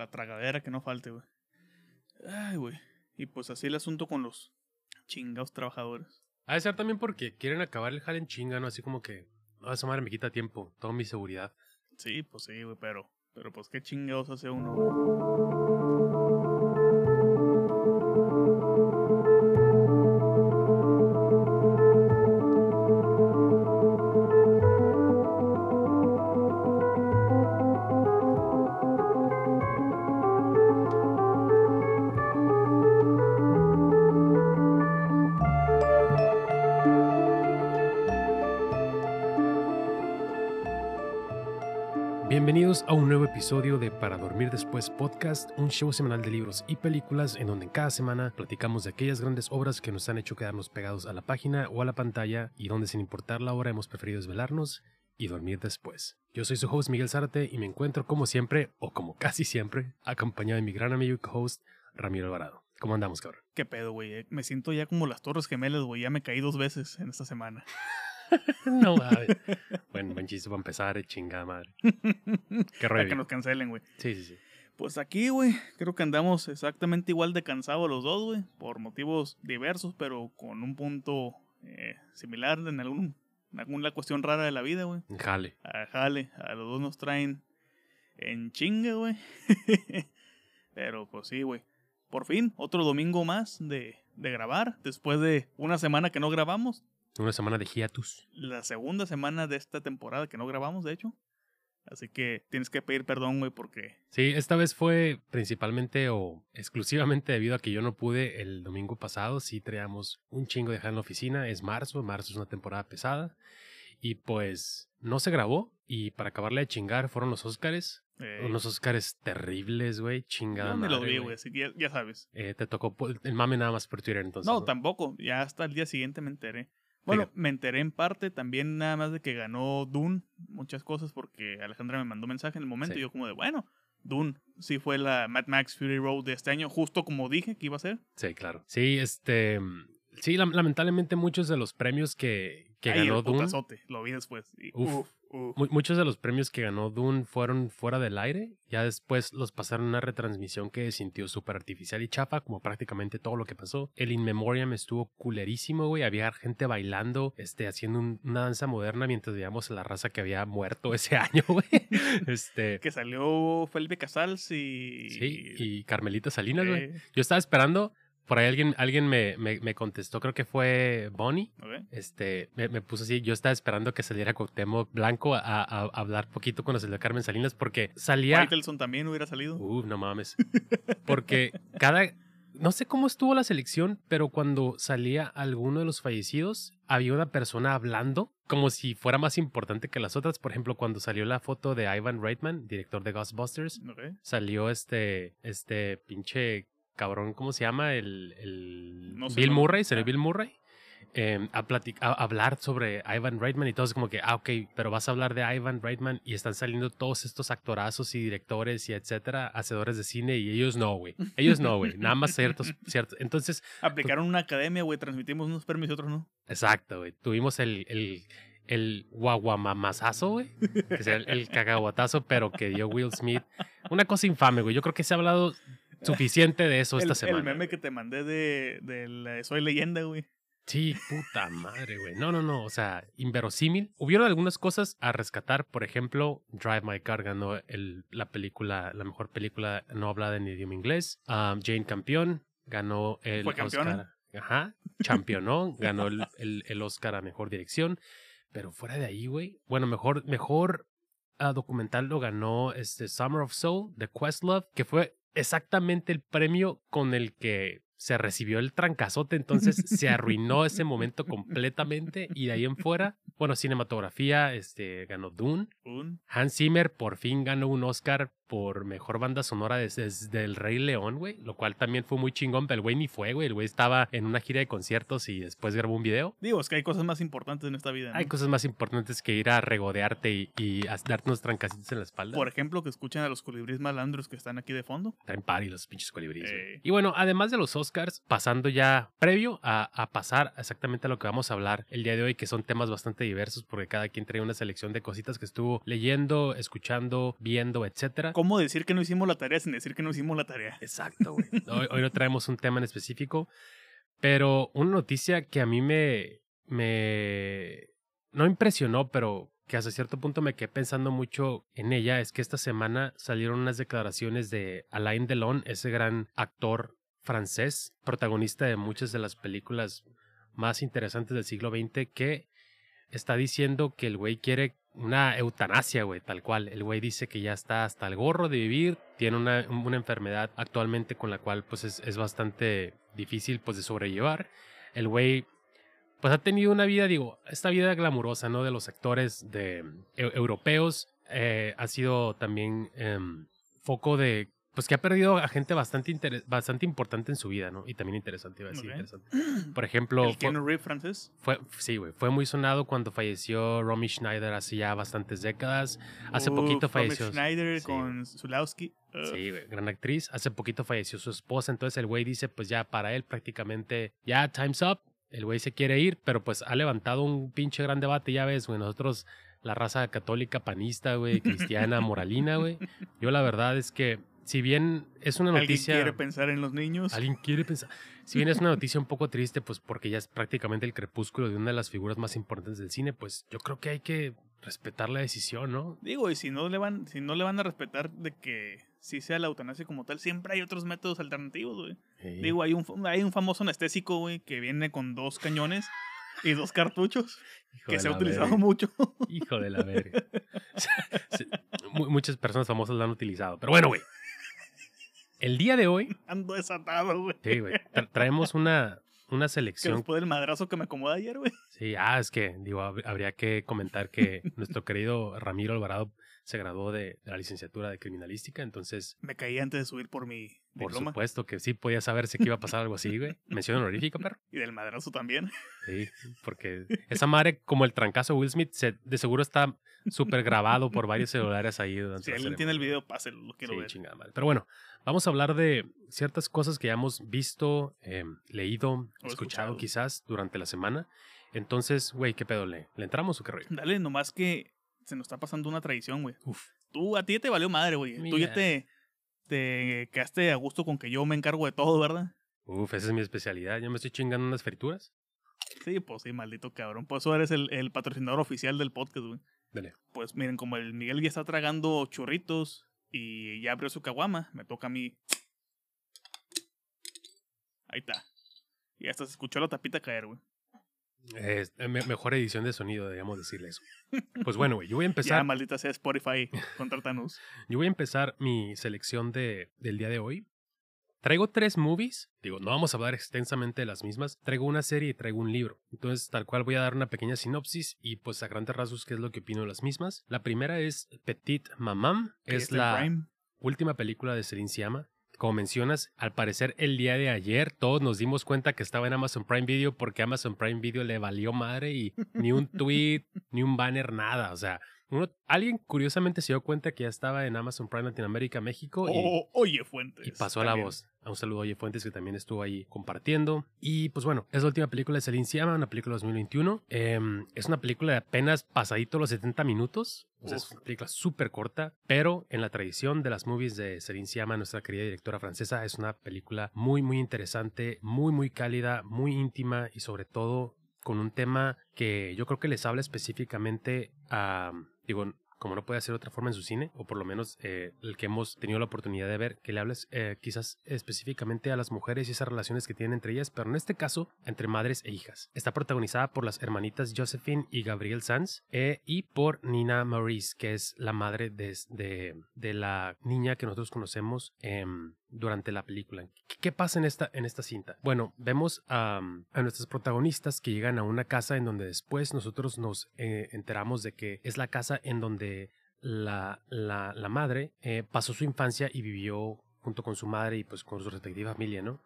la tragadera que no falte, güey. Ay, güey. Y pues así el asunto con los chingados trabajadores. Ha de ser también porque quieren acabar el jale en chinga, ¿no? Así como que, no, esa madre me quita tiempo, toda mi seguridad. Sí, pues sí, güey, pero, pero pues qué chingados hace uno, güey. Episodio de Para Dormir Después Podcast, un show semanal de libros y películas en donde cada semana platicamos de aquellas grandes obras que nos han hecho quedarnos pegados a la página o a la pantalla y donde sin importar la hora hemos preferido desvelarnos y dormir después. Yo soy su host Miguel Zárate y me encuentro como siempre, o como casi siempre, acompañado de mi gran amigo y co-host Ramiro Alvarado. ¿Cómo andamos, cabrón? ¿Qué pedo, güey? Me siento ya como las Torres Gemelas, güey. Ya me caí dos veces en esta semana. no mames. Bueno, buen chiste para empezar, eh, chingada madre. Qué Para que rollo. nos cancelen, güey. Sí, sí, sí. Pues aquí, güey, creo que andamos exactamente igual de cansados los dos, güey, por motivos diversos, pero con un punto eh, similar en algún, en alguna cuestión rara de la vida, güey. Jale. A jale, a los dos nos traen en chinga, güey. pero pues sí, güey. Por fin, otro domingo más de, de grabar, después de una semana que no grabamos. Una semana de hiatus. La segunda semana de esta temporada que no grabamos, de hecho. Así que tienes que pedir perdón, güey, porque Sí, esta vez fue principalmente o exclusivamente debido a que yo no pude el domingo pasado. Sí traíamos un chingo de dejar en la oficina. Es marzo, marzo es una temporada pesada. Y pues no se grabó. Y para acabarle de chingar fueron los Óscares. eh, Unos Óscares terribles, güey. Chingada yo me lo vi, güey. que ya, ya sabes. Eh, te tocó el mame nada más por Twitter entonces. No, tampoco. Ya hasta el día siguiente me enteré. Bueno, Fíjate. me enteré en parte también nada más de que ganó Dune, muchas cosas, porque Alejandra me mandó mensaje en el momento Sí. y yo como de, bueno, Dune sí fue la Mad Max Fury Road de este año, justo como dije que iba a ser. Sí, claro. Sí, este. Sí, lam- lamentablemente muchos de los premios que, que ganó el Dune. lo vi después. y Uf. uf, Muchos de los premios que ganó Dune fueron fuera del aire. Ya después los pasaron una retransmisión que sintió súper artificial y chafa, como prácticamente todo lo que pasó. El In Memoriam estuvo culerísimo, güey. Había gente bailando, este, haciendo un- una danza moderna mientras veíamos a la raza que había muerto ese año, güey. Este. Que salió Felipe Casals y... Sí, y Carmelita Salinas, güey. Eh, Yo estaba esperando. Por ahí alguien, alguien me, me, me contestó, creo que fue Bonnie. ok. Este, me, me puso así, yo estaba esperando que saliera Cuauhtémoc Blanco a, a- a hablar poquito cuando salió Carmen Salinas porque salía... Faitelson también hubiera salido. Uh, no mames. Porque cada... No sé cómo estuvo la selección, pero cuando salía alguno de los fallecidos, había una persona hablando como si fuera más importante que las otras. Por ejemplo, cuando salió la foto de Ivan Reitman, director de Ghostbusters, salió este, este pinche cabrón, ¿cómo se llama? El, el No Bill. Murray, salió Ah. Bill Murray. eh, a, a hablar sobre Ivan Reitman y todo es como que, ah, ok, pero vas a hablar de Ivan Reitman y están saliendo todos estos actorazos y directores y etcétera, hacedores de cine y ellos no, güey. Ellos no, güey. Nada más ciertos, ciertos. Entonces, Aplicaron una academia, güey, transmitimos unos premios y otros no. exacto, güey. Tuvimos el, el, el guaguamamazazo, güey. Que sea el, el cagahuatazo, pero que dio Will Smith. Una cosa infame, güey. Yo creo que se ha hablado suficiente de eso esta el, semana. el meme que te mandé de, de la Soy Leyenda, güey. Sí, puta madre, güey. No, no, no. O sea, inverosímil. Hubieron algunas cosas a rescatar. Por ejemplo, Drive My Car ganó el, la película, la mejor película no hablada en idioma inglés. Um, Jane Campion ganó el Fue campeona. Oscar. Ajá. Championó. ganó el, el, el Oscar a mejor dirección. Pero fuera de ahí, güey. Bueno, mejor, mejor ah, documental lo ganó este Summer of Soul de Questlove, que fue exactamente el premio con el que se recibió el trancazote, entonces se arruinó ese momento completamente y de ahí en fuera, bueno, cinematografía, este, ganó Dune. Un. Hans Zimmer por fin ganó un Oscar por mejor banda sonora desde, desde El Rey León, güey, lo cual también fue muy chingón, pero el güey ni fue, güey, el güey estaba en una gira de conciertos y después grabó un video. Digo, es que hay cosas más importantes en esta vida. ¿no? Hay cosas más importantes que ir a regodearte y, y a darte unos trancacitos en la espalda. Por ejemplo, que escuchen a los colibríes malandros que están aquí de fondo. Traen party los pinches colibríes. Eh. Y bueno, además de los Oscars, pasando ya previo a, a pasar exactamente a lo que vamos a hablar el día de hoy, que son temas bastante diversos, porque cada quien trae una selección de cositas que estuvo leyendo, escuchando, viendo, etcétera. Cómo decir que no hicimos la tarea sin decir que no hicimos la tarea. Exacto, güey. Hoy, hoy no traemos un tema en específico, pero una noticia que a mí me, me, no impresionó, pero que hasta cierto punto me quedé pensando mucho en ella, es que esta semana salieron unas declaraciones de Alain Delon, ese gran actor francés, protagonista de muchas de las películas más interesantes del siglo XX, que está diciendo que el güey quiere una eutanasia, güey, tal cual. El güey dice que ya está hasta el gorro de vivir, tiene una, una enfermedad actualmente con la cual pues es, es bastante difícil pues de sobrellevar. El güey pues ha tenido una vida, digo, esta vida glamurosa, ¿no? De los actores de, eu- europeos. eh, ha sido también em, foco de, pues que ha perdido a gente bastante, bastante importante en su vida, ¿no? Y también interesante, iba a decir, Ok. interesante. Por ejemplo, El Keanu Reeves francés. fue, sí, güey, fue muy sonado cuando falleció Romy Schneider hace ya bastantes décadas. Hace poquito Uf, Romy falleció. Schneider sí, con Zulawski. Uh, Sí, güey, gran actriz. Hace poquito falleció su esposa, entonces el güey dice, pues ya para él prácticamente, ya time's up. El güey se quiere ir, pero pues ha levantado un pinche gran debate, ya ves, güey. Nosotros, la raza católica, panista, güey, cristiana, moralina, güey. Yo la verdad es que, si bien es una ¿Alguien noticia... quiere pensar en los niños? Alguien quiere pensar. Si bien es una noticia un poco triste, pues porque ya es prácticamente el crepúsculo de una de las figuras más importantes del cine, pues yo creo que hay que respetar la decisión, ¿no? Digo, y si no le van, si no le van a respetar de que sí sea la eutanasia como tal, siempre hay otros métodos alternativos, güey. Sí. Digo, hay un, hay un famoso anestésico, güey, que viene con dos cañones y dos cartuchos, Hijo que se ha utilizado verga. mucho. Hijo de la verga. Muchas personas famosas lo han utilizado. Pero bueno, güey. El día de hoy, Ando desatado, güey. sí, güey, tra- traemos una, una Que selección. después del madrazo que me acomoda ayer, güey. Sí, ah, es que, digo, hab- habría que comentar que nuestro querido Ramiro Alvarado se graduó de, de la licenciatura de criminalística, entonces Me caí antes de subir por mi Por diploma. supuesto que sí podía saberse que iba a pasar algo así, güey. Mención honorífica, perro. Y del madrazo también. Sí, porque esa madre, como el trancazo Will Smith, se- de seguro está súper grabado por varios celulares ahí. durante Si alguien tiene el video, páselo, lo quiero Sí, ver. chingada madre. Pero bueno, vamos a hablar de ciertas cosas que ya hemos visto, eh, leído, O escuchado escuchado. quizás durante la semana. Entonces, güey, ¿qué pedo? ¿Le, ¿le entramos o qué rollo? Dale, nomás que se nos está pasando una tradición, güey. Uf. Tú, a ti ya te valió madre, güey. Tú ya te, te quedaste a gusto con que yo me encargo de todo, ¿verdad? Uf, esa es mi especialidad. Ya me estoy chingando unas frituras. Sí, pues sí, maldito cabrón. Por eso eres el, el patrocinador oficial del podcast, güey. Dale. Pues miren, como el Miguel ya está tragando churritos y ya abrió su caguama, me toca a mí. Ahí está. Y hasta se escuchó la tapita caer, güey. Eh, me- mejor edición de sonido, deberíamos decirle eso. Pues bueno, güey, yo voy a Ya, empezar. maldita sea Spotify, contrátanos. Yo voy a empezar mi selección de, del día de hoy. Traigo tres movies. Digo, no vamos a hablar extensamente de las mismas. Traigo una serie y traigo un libro. Entonces, tal cual voy a dar una pequeña sinopsis y pues a grandes rasgos qué es lo que opino de las mismas. La primera es Petit Mamam. Es la Prime. última película de Celine Sciamma. Como mencionas, al parecer el día de ayer todos nos dimos cuenta que estaba en Amazon Prime Video porque Amazon Prime Video le valió madre y ni un tweet, ni un banner, nada. O sea, uno, alguien curiosamente se dio cuenta que ya estaba en Amazon Prime Latinoamérica, México y, Oh, oye, Fuentes. y pasó la también. voz. A un saludo a Oye Fuentes que también estuvo ahí compartiendo. Y pues bueno, es la última película de Celine Sciamma, una película de 2021. Em, es una película de apenas pasadito los 70 minutos. O sea, es una película súper corta, pero en la tradición de las movies de Celine Sciamma, nuestra querida directora francesa, es una película muy, muy interesante, muy, muy cálida, muy íntima y sobre todo con un tema que yo creo que les habla específicamente a, digo, como no puede de otra forma en su cine, o por lo menos eh, el que hemos tenido la oportunidad de ver, que le hables eh, quizás específicamente a las mujeres y esas relaciones que tienen entre ellas, pero en este caso entre madres e hijas. Está protagonizada por las hermanitas Josephine y Gabriel Sanz eh, y por Nina Maurice, que es la madre de, de, de la niña que nosotros conocemos em, durante la película. ¿Qué, pasa en esta, en esta cinta? Bueno, vemos a, a nuestras protagonistas que llegan a una casa en donde después nosotros nos eh, enteramos de que es la casa en donde la, la, la madre eh, pasó su infancia y vivió junto con su madre y pues con su respectiva familia, ¿no?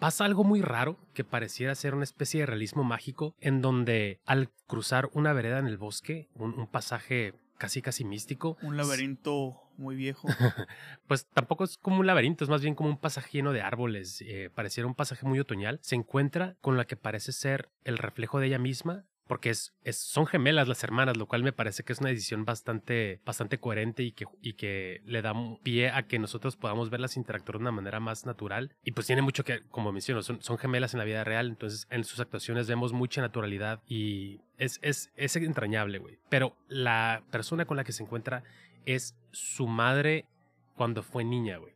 Pasa algo muy raro que pareciera ser una especie de realismo mágico en donde al cruzar una vereda en el bosque, un, un pasaje casi casi místico, Un laberinto muy viejo. pues tampoco es como un laberinto, es más bien como un pasaje lleno de árboles, eh, pareciera un pasaje muy otoñal, se encuentra con la que parece ser el reflejo de ella misma, porque son gemelas las hermanas, lo cual me parece que es una decisión bastante, bastante coherente y que, le da pie a que nosotros podamos verlas interactuar de una manera más natural. Y pues tiene mucho que, como menciono, son, gemelas en la vida real, entonces en sus actuaciones vemos mucha naturalidad y es entrañable, güey. Pero la persona con la que se encuentra es su madre cuando fue niña, güey.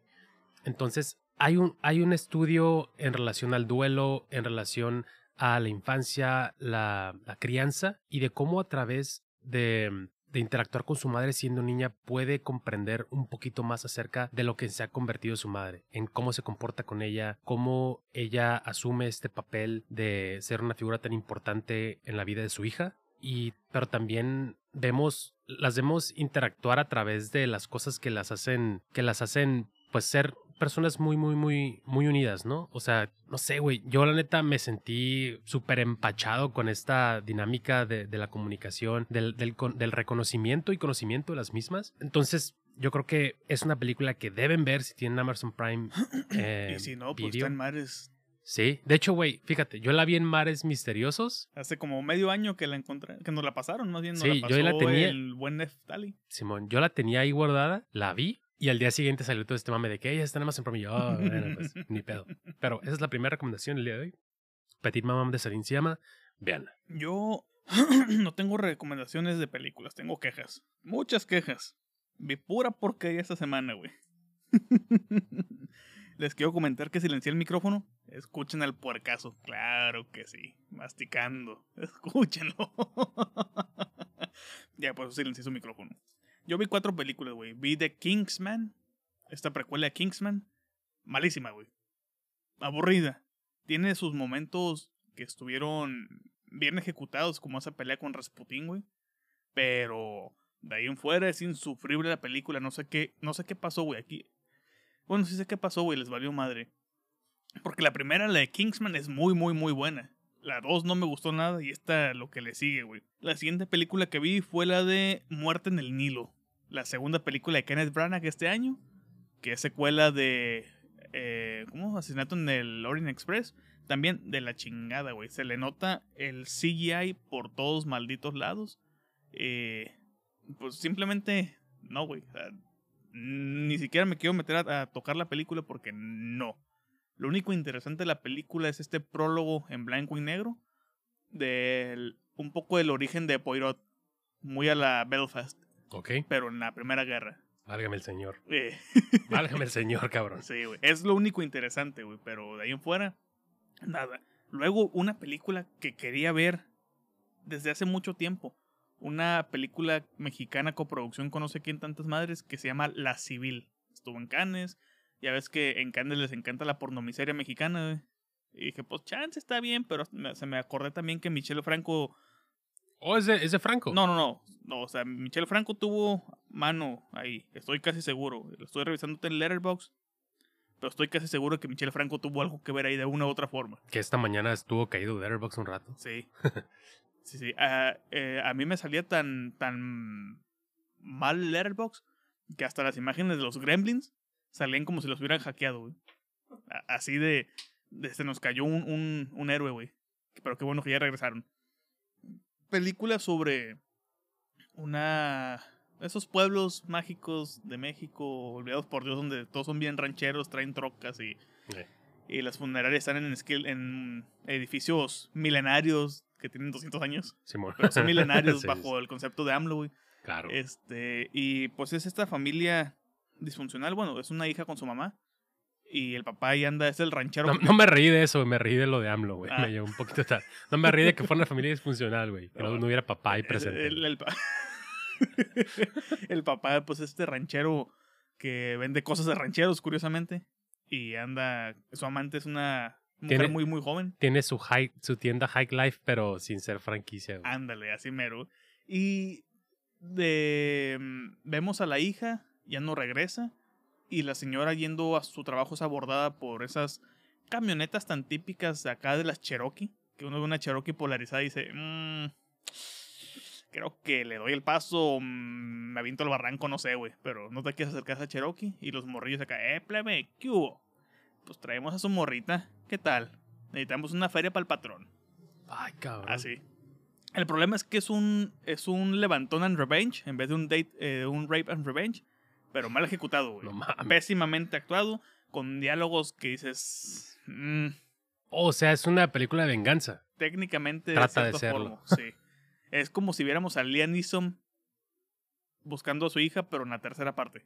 Entonces, hay un, hay un estudio en relación al duelo, en relación a la infancia, la, crianza y de cómo a través de, de, interactuar con su madre siendo niña puede comprender un poquito más acerca de lo que se ha convertido su madre, en cómo se comporta con ella, cómo ella asume este papel de ser una figura tan importante en la vida de su hija. Y, pero también vemos, las vemos interactuar a través de las cosas que las hacen, que las hacen pues ser personas muy, muy, muy, muy unidas, ¿no? O sea, no sé, güey, yo la neta me sentí súper empachado con esta dinámica de, la comunicación, del, del, reconocimiento y conocimiento de las mismas. Entonces, yo creo que es una película que deben ver si tienen Amazon Prime. Eh, y si no, pues está en mares. Sí, de hecho, güey, fíjate, yo la vi en Mares Misteriosos. Hace como medio año que la encontré, que nos la pasaron, más bien nos sí, la pasó yo la tenía, el buen Neftali. Simón, yo la tenía ahí guardada, la vi, y al día siguiente salió todo este mame de que ellas están más en promedio. Oh, bueno, pues, ni pedo. Pero esa es la primera recomendación del día de hoy. Petit Mamam de Sarin se llama. Veanla. Yo no tengo recomendaciones de películas, tengo quejas. Muchas quejas. Vi pura porquería esta semana, güey. Les quiero comentar que silencié el micrófono. Escuchen al puercaso. Claro que sí. Masticando. Escúchenlo. ya, pues silencié su micrófono. Yo vi cuatro películas, güey. Vi The Kingsman, esta precuela de Kingsman. Malísima, güey. Aburrida. Tiene sus momentos que estuvieron bien ejecutados, como esa pelea con Rasputin, güey. Pero de ahí en fuera es insufrible la película. No sé qué, no sé qué pasó, güey. Aquí. Bueno, sí sé qué pasó, güey. Les valió madre. Porque la primera, la de Kingsman, es muy, muy, muy buena. La 2 no me gustó nada y esta lo que le sigue, güey. La siguiente película que vi fue la de Muerte en el Nilo. La segunda película de Kenneth Branagh este año. Que es secuela de... Eh, ¿Cómo? Asesinato en el Orient Express. También de la chingada, güey. Se le nota el CGI por todos malditos lados. Eh, pues simplemente... No, güey. ni siquiera me quiero meter a tocar la película porque no. Lo único interesante de la película es este prólogo en blanco y negro. Del, un poco del origen de Poirot. Muy a la Belfast. Ok. Pero en la Primera Guerra. Válgame el señor. Válgame el señor, cabrón. Sí, güey. Es lo único interesante, güey. Pero de ahí en fuera, nada. Luego, una película que quería ver desde hace mucho tiempo. Una película mexicana coproducción con no sé quién tantas madres que se llama La Civil. Estuvo en Cannes, ya ves que en Cannes les encanta la pornomiseria mexicana, güey. Y dije, pues chance está bien, pero se me acordé también que Michelle Franco. ¿Oh, es de, Franco? No, no, no, no. O sea, Michelle Franco tuvo mano ahí. Estoy casi seguro. Lo estoy revisando en Letterboxd. Pero estoy casi seguro que Michelle Franco tuvo algo que ver ahí de una u otra forma. Que esta mañana estuvo caído Letterboxd un rato. Sí. sí, sí. Ah, eh, a mí me salía tan, tan mal Letterboxd que hasta las imágenes de los gremlins salían como si los hubieran hackeado, güey. Así de, Se nos cayó un, un, un héroe, güey. Pero qué bueno que ya regresaron. Película sobre una. Esos pueblos mágicos de México, olvidados por Dios, donde todos son bien rancheros, traen trocas y. Y las funerarias están en, en edificios milenarios que tienen 200 años. Pero son milenarios bajo el concepto de AMLO, güey. Claro. Este, y pues es esta familia disfuncional. Bueno, es una hija con su mamá. Y el papá ahí anda, es el ranchero. No, me reí de eso, me reí de lo de AMLO, güey. Me ah. llevó un poquito tarde. No me reí de que fuera una familia disfuncional, güey. Que no, hubiera papá ahí presente. El, papá, pues este ranchero que vende cosas de rancheros, curiosamente. Y anda, su amante es una mujer muy, muy joven. Tiene su, high, su tienda High Life, pero sin ser franquicia. Ándale, así mero. Y de, mm, vemos a la hija ya no regresa y la señora yendo a su trabajo es abordada por esas camionetas tan típicas de acá de las Cherokee, que uno ve una Cherokee polarizada y dice, mmm, creo que le doy el paso, mm, me aviento al barranco, no sé, güey, pero no te quieres acercar a Cherokee y los morrillos acá, eh, plebe, ¿qué hubo? Pues traemos a su morrita, ¿qué tal? Necesitamos una feria para el patrón. Ay, cabrón. Así. El problema es que es un, es un levantón and revenge en vez de un date, eh, un rape and revenge, pero mal ejecutado, güey. No. Pésimamente actuado, con diálogos que dices. mm, O sea, es una película de venganza. técnicamente Trata de cierta serlo. forma, sí. Es como si viéramos a Liam Neeson buscando a su hija, pero en la tercera parte,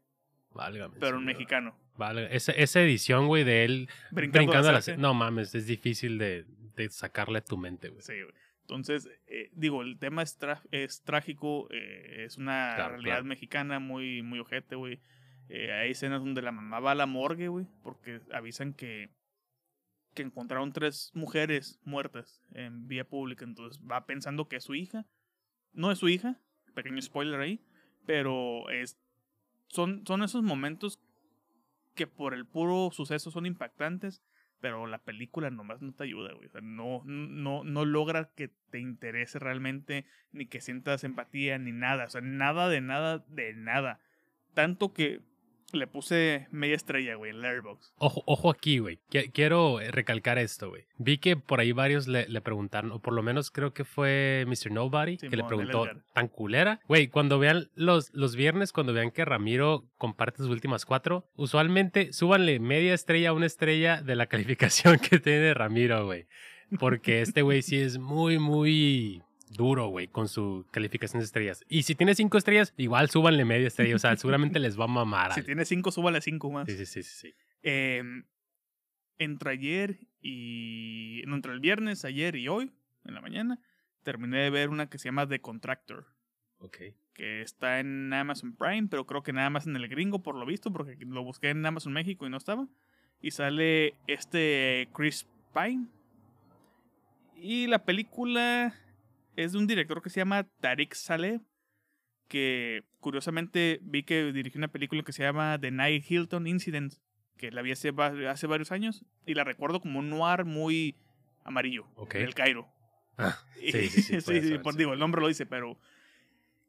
Válgame. pero en señor. mexicano. Válgame. Esa, esa edición, güey, de él Brincando, brincando a la... No mames, es difícil de, de sacarle a tu mente, güey. Sí, güey. Entonces, eh, digo, el tema es, trágico, eh, es una Claro, realidad claro. mexicana muy, muy ojete, güey. Eh, hay escenas donde la mamá va a la morgue, güey, porque avisan que, que encontraron tres mujeres muertas en vía pública, entonces va pensando que es su hija. No es su hija, pequeño spoiler ahí, pero es, son, son esos momentos que por el puro suceso son impactantes, pero la película nomás no te ayuda, güey. O sea, no, no, no logra que te interese realmente, ni que sientas empatía, ni nada. O sea, nada de nada, de nada. Tanto que le puse media estrella, güey, en Letterboxd. Ojo, ojo aquí, güey. Qui- Quiero recalcar esto, güey. Vi que por ahí varios le, le preguntaron, o por lo menos creo que fue Mr. Nobody, que le preguntó. ¿tan culera? Güey, cuando vean los, los viernes, cuando vean que Ramiro comparte sus últimas cuatro, usualmente súbanle media estrella a una estrella de la calificación que tiene Ramiro, güey. Porque este güey sí es muy, muy duro, güey, con su calificación de estrellas. Y si tiene cinco estrellas, igual súbanle media estrella. O sea, seguramente les va a mamar. Si tiene cinco, súbale cinco más. Sí, sí, sí, sí. sí. Eh, entre ayer y. No, entre el viernes, ayer y hoy, en la mañana, terminé de ver una que se llama The Contractor. Ok. que está en Amazon Prime, pero creo que nada más en el gringo por lo visto, porque lo busqué en Amazon México y no estaba. Y sale este Chris Pine. Y la película es de un director que se llama Tariq Saleh, que curiosamente vi que dirigió una película que se llama The Night Hilton Incident, que la vi hace, va- hace varios años, y la recuerdo como un noir muy amarillo, Ok. del Cairo. Ah, sí, sí, sí, sí, por- digo, el nombre lo dice, pero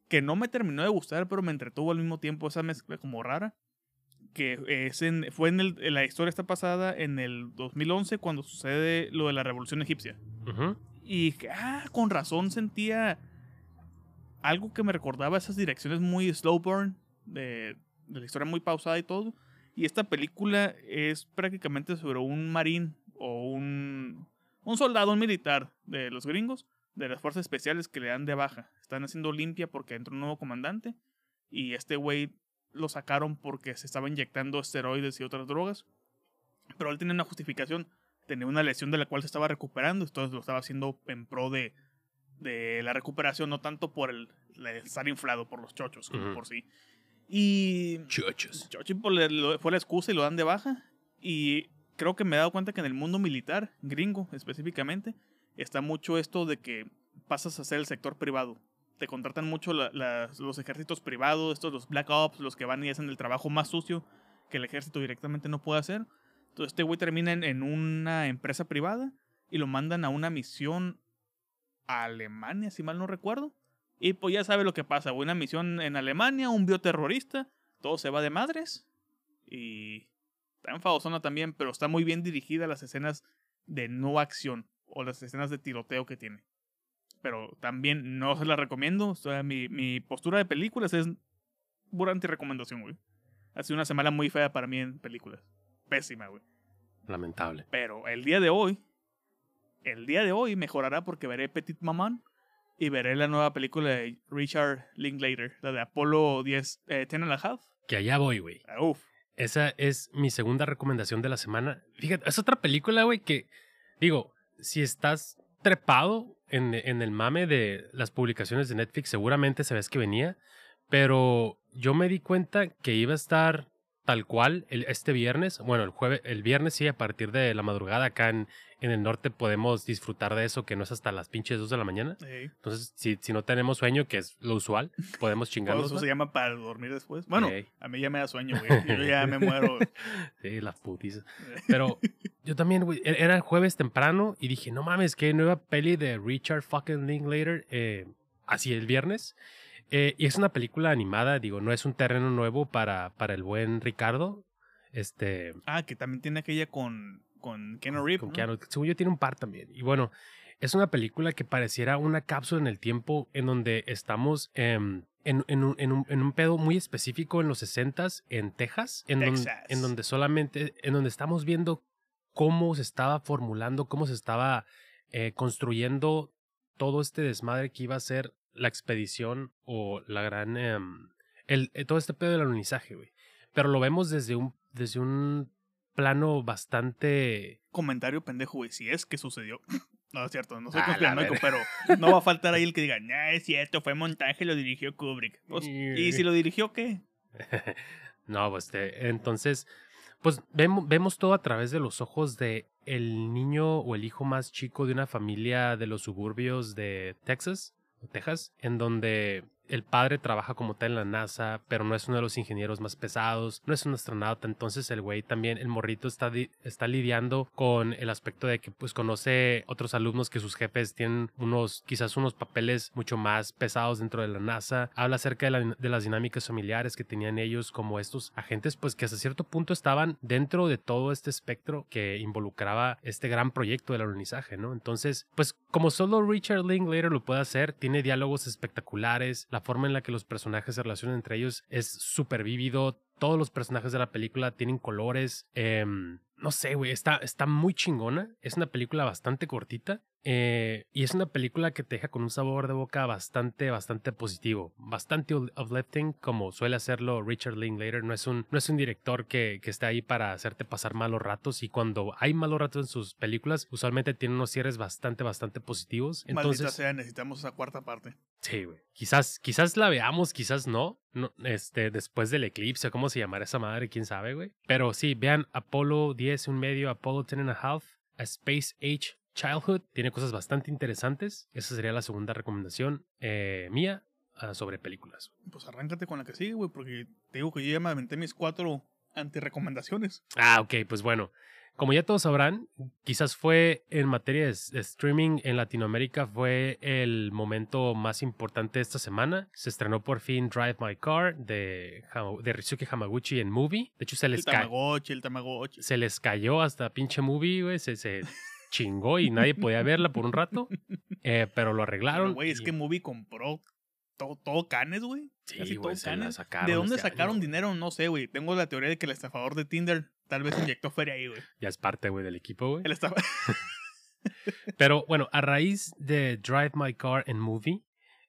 que no me terminó de gustar, pero me entretuvo al mismo tiempo esa mezcla como rara. Que es en, fue en, el, en la historia está pasada en el 2011 cuando sucede lo de la revolución egipcia. Ujú. Y ah, con razón sentía algo que me recordaba esas direcciones muy slow burn, de, de la historia muy pausada y todo. Y esta película es prácticamente sobre un marín o un, un soldado, un militar de los gringos, de las fuerzas especiales que le dan de baja. Están haciendo limpia porque entró un nuevo comandante y este güey lo sacaron porque se estaba inyectando esteroides y otras drogas. Pero él tenía una justificación tenía una lesión de la cual se estaba recuperando, entonces lo estaba haciendo en pro de, de la recuperación, no tanto por el, el estar inflado por los chochos, como Ujú. por sí. Y Chochos. chochi pues, fue la excusa y lo dan de baja. Y creo que me he dado cuenta que en el mundo militar, gringo específicamente, está mucho esto de que pasas a ser el sector privado. Te contratan mucho la- las- los ejércitos privados, estos los Black Ops, los que van y hacen el trabajo más sucio que el ejército directamente no puede hacer. Este güey termina en, una empresa privada y lo mandan a una misión a Alemania, si mal no recuerdo. Y pues ya sabe lo que pasa. Una misión en Alemania, un bioterrorista, todo se va de madres. Y está enfadosona también, pero está muy bien dirigida las escenas de no acción o las escenas de tiroteo que tiene. Pero también no se las recomiendo. O sea, mi, mi postura de películas es pura anti-recomendación, güey. Ha sido una semana muy fea para mí en películas. Pésima, güey. Lamentable. Pero el día de hoy, el día de hoy mejorará porque veré Petit Maman y veré la nueva película de Richard Linklater, la de Apolo 10, eh, 10 and a Half. Que allá voy, güey. Ah, Uf, Esa es mi segunda recomendación de la semana. Fíjate, es otra película, güey, que digo, si estás trepado en, en el mame de las publicaciones de Netflix, seguramente sabes que venía, pero yo me di cuenta que iba a estar tal cual el, este viernes, bueno, el jueves, el viernes sí, a partir de la madrugada acá en, en el norte podemos disfrutar de eso, que no es hasta las pinches 2 de la mañana. Entonces, si, si no tenemos sueño, que es lo usual, podemos ¿cómo chingarnos. eso se llama para dormir después? Bueno, a mí ya me da sueño, güey. Yo ya me muero. Sí, la putiza. Pero yo también, güey, e- era el jueves temprano y dije, no mames, qué nueva peli de Richard fucking Linklater, eh, así el viernes. Eh, y es una película animada, digo, no es un terreno nuevo para, para el buen Ricardo. Este, Ah, que también tiene aquella con, con Keanu Reeves. con ¿no? Keanu, según yo tiene un par también. Y bueno, Es una película que pareciera una cápsula en el tiempo en donde estamos em, en, en un, en, un, en un pedo muy específico en los 60s en Texas, en, don- Texas. en donde solamente, en donde estamos viendo cómo se estaba formulando, cómo se estaba eh, construyendo todo este desmadre que iba a ser la expedición o la gran... em, el, eh, todo este pedo del alunizaje, güey. Pero lo vemos desde un, desde un plano bastante... Comentario pendejo, güey. Si es que sucedió. No, es cierto, no soy Ah, conspiranoico, pero no va a faltar ahí el que diga, nah, es cierto, fue montaje, lo dirigió Kubrick. Pues, ¿Y si lo dirigió qué? no, pues este, entonces, pues vemos, vemos todo a través de los ojos de el niño o el hijo más chico de una familia de los suburbios de Texas, Texas, en donde el padre trabaja como tal en la NASA, pero no es uno de los ingenieros más pesados, no es un astronauta, entonces el güey también, el morrito está, está lidiando con el aspecto de que pues conoce otros alumnos que sus jefes tienen unos, quizás unos papeles mucho más pesados dentro de la NASA, habla acerca de, la- de las dinámicas familiares que tenían ellos como estos agentes, pues que hasta cierto punto estaban dentro de todo este espectro que involucraba este gran proyecto del alunizaje, ¿no? Entonces, pues como solo Richard Linklater lo puede hacer, tiene diálogos espectaculares, la forma en la que los personajes se relacionan entre ellos es súper vívido, todos los personajes de la película tienen colores, em, no sé, güey, está, está muy chingona, es una película bastante cortita. eh, y es una película que te deja con un sabor de boca bastante, bastante positivo, bastante uplifting, como suele hacerlo Richard Linklater. No es un, no es un director que, que está ahí para hacerte pasar malos ratos. Y cuando hay malos ratos en sus películas, usualmente tiene unos cierres bastante, bastante positivos. Maldita Entonces, sea, necesitamos esa cuarta parte. Sí, güey. Quizás, quizás la veamos, quizás no. No este, después del eclipse, ¿cómo se llamará esa madre? ¿Quién sabe, güey? Pero sí, vean Apolo 10 y un medio, Apollo 10 and a half, A Space Age Childhood. Tiene cosas bastante interesantes. Esa sería la segunda recomendación eh, mía ah, sobre películas. Pues arráncate con la que sigue, güey, porque te digo que yo ya me aventé mis cuatro antirecomendaciones. Ah, ok, pues bueno. Como ya todos sabrán, quizás fue en materia de, streaming en Latinoamérica fue el momento más importante esta semana. Se estrenó por fin Drive My Car de, de Rizuki Hamaguchi en Movie. De hecho, se les, ca- Tamagotchi, el Tamagotchi. se les cayó hasta pinche Movie, güey. Se, se chingó y nadie podía verla por un rato. Eh, pero lo arreglaron. güey, es y- que Movie compró todo, todo canes, güey. Sí, Casi todo canes. sacaron ¿De dónde este año, sacaron dinero? No sé, güey. Tengo la teoría de que el estafador de Tinder tal vez inyectó feria ahí, güey. ya es parte, güey, del equipo, güey. El estafa... Pero bueno, a raíz de Drive My Car en Movie,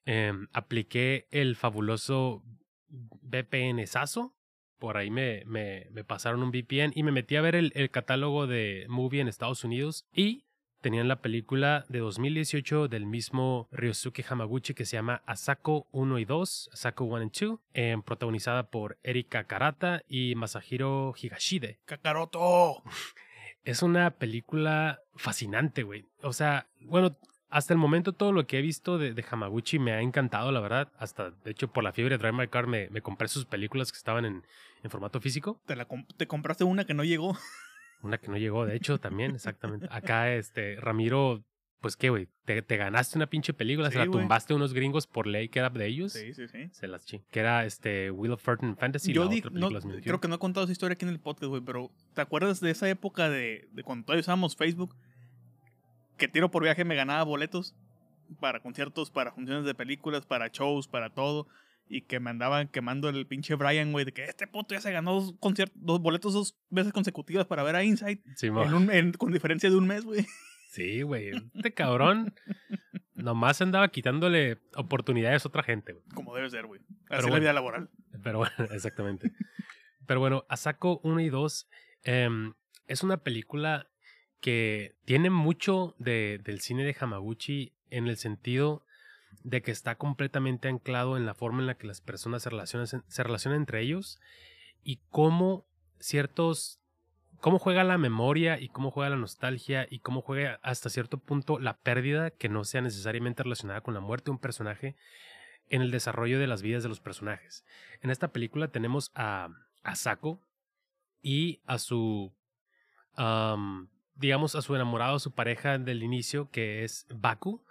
em, apliqué el fabuloso VPN-sazo. Por ahí me, me, me pasaron un VPN y me metí a ver el, el catálogo de Movie en Estados Unidos y tenían la película de 2018 del mismo Ryosuke Hamaguchi que se llama Asako 1 y 2, Asako 1 and 2, em, protagonizada por Erika Karata y Masahiro Higashide ¡Cacaroto! es una película fascinante, güey. O sea, bueno, hasta el momento todo lo que he visto de, de Hamaguchi me ha encantado, la verdad. Hasta, de hecho, por la fiebre de Drive My Car me, me compré sus películas que estaban en, en formato físico. Te, la comp- te compraste una que no llegó. Una que no llegó, de hecho, también, exactamente. Acá, este, Ramiro, pues qué, güey, te, te ganaste una pinche película, se la tumbaste a unos gringos por ley que era de ellos. Sí, sí, sí. Se las ching. Que era este Wheel of Fortune Fantasy. Yo la di- otra no, película, me creo que no he contado esa historia aquí en el podcast, güey, pero ¿te acuerdas de esa época de, de cuando todavía usábamos Facebook? Que tiro por viaje me ganaba boletos para conciertos, para funciones de películas, para shows, para todo. Y que me andaban quemando el pinche Brian, güey, de que este puto ya se ganó dos, conciertos, dos boletos dos veces consecutivas para ver a Inside Sí, en un- en- con diferencia de un mes, güey. Sí, güey. Este cabrón nomás andaba quitándole oportunidades a otra gente, güey. Como debe ser, güey. Así es la bueno. vida laboral. Pero bueno, exactamente. Pero bueno, Asako 1 y 2 em, es una película que tiene mucho de, del cine de Hamaguchi en el sentido de que está completamente anclado en la forma en la que las personas se relacionan, se relacionan entre ellos y cómo ciertos cómo juega la memoria y cómo juega la nostalgia y cómo juega hasta cierto punto la pérdida que no sea necesariamente relacionada con la muerte de un personaje en el desarrollo de las vidas de los personajes. En esta película tenemos a, a Sako y a su, am, digamos, a su enamorado, a su pareja del inicio, que es Baku.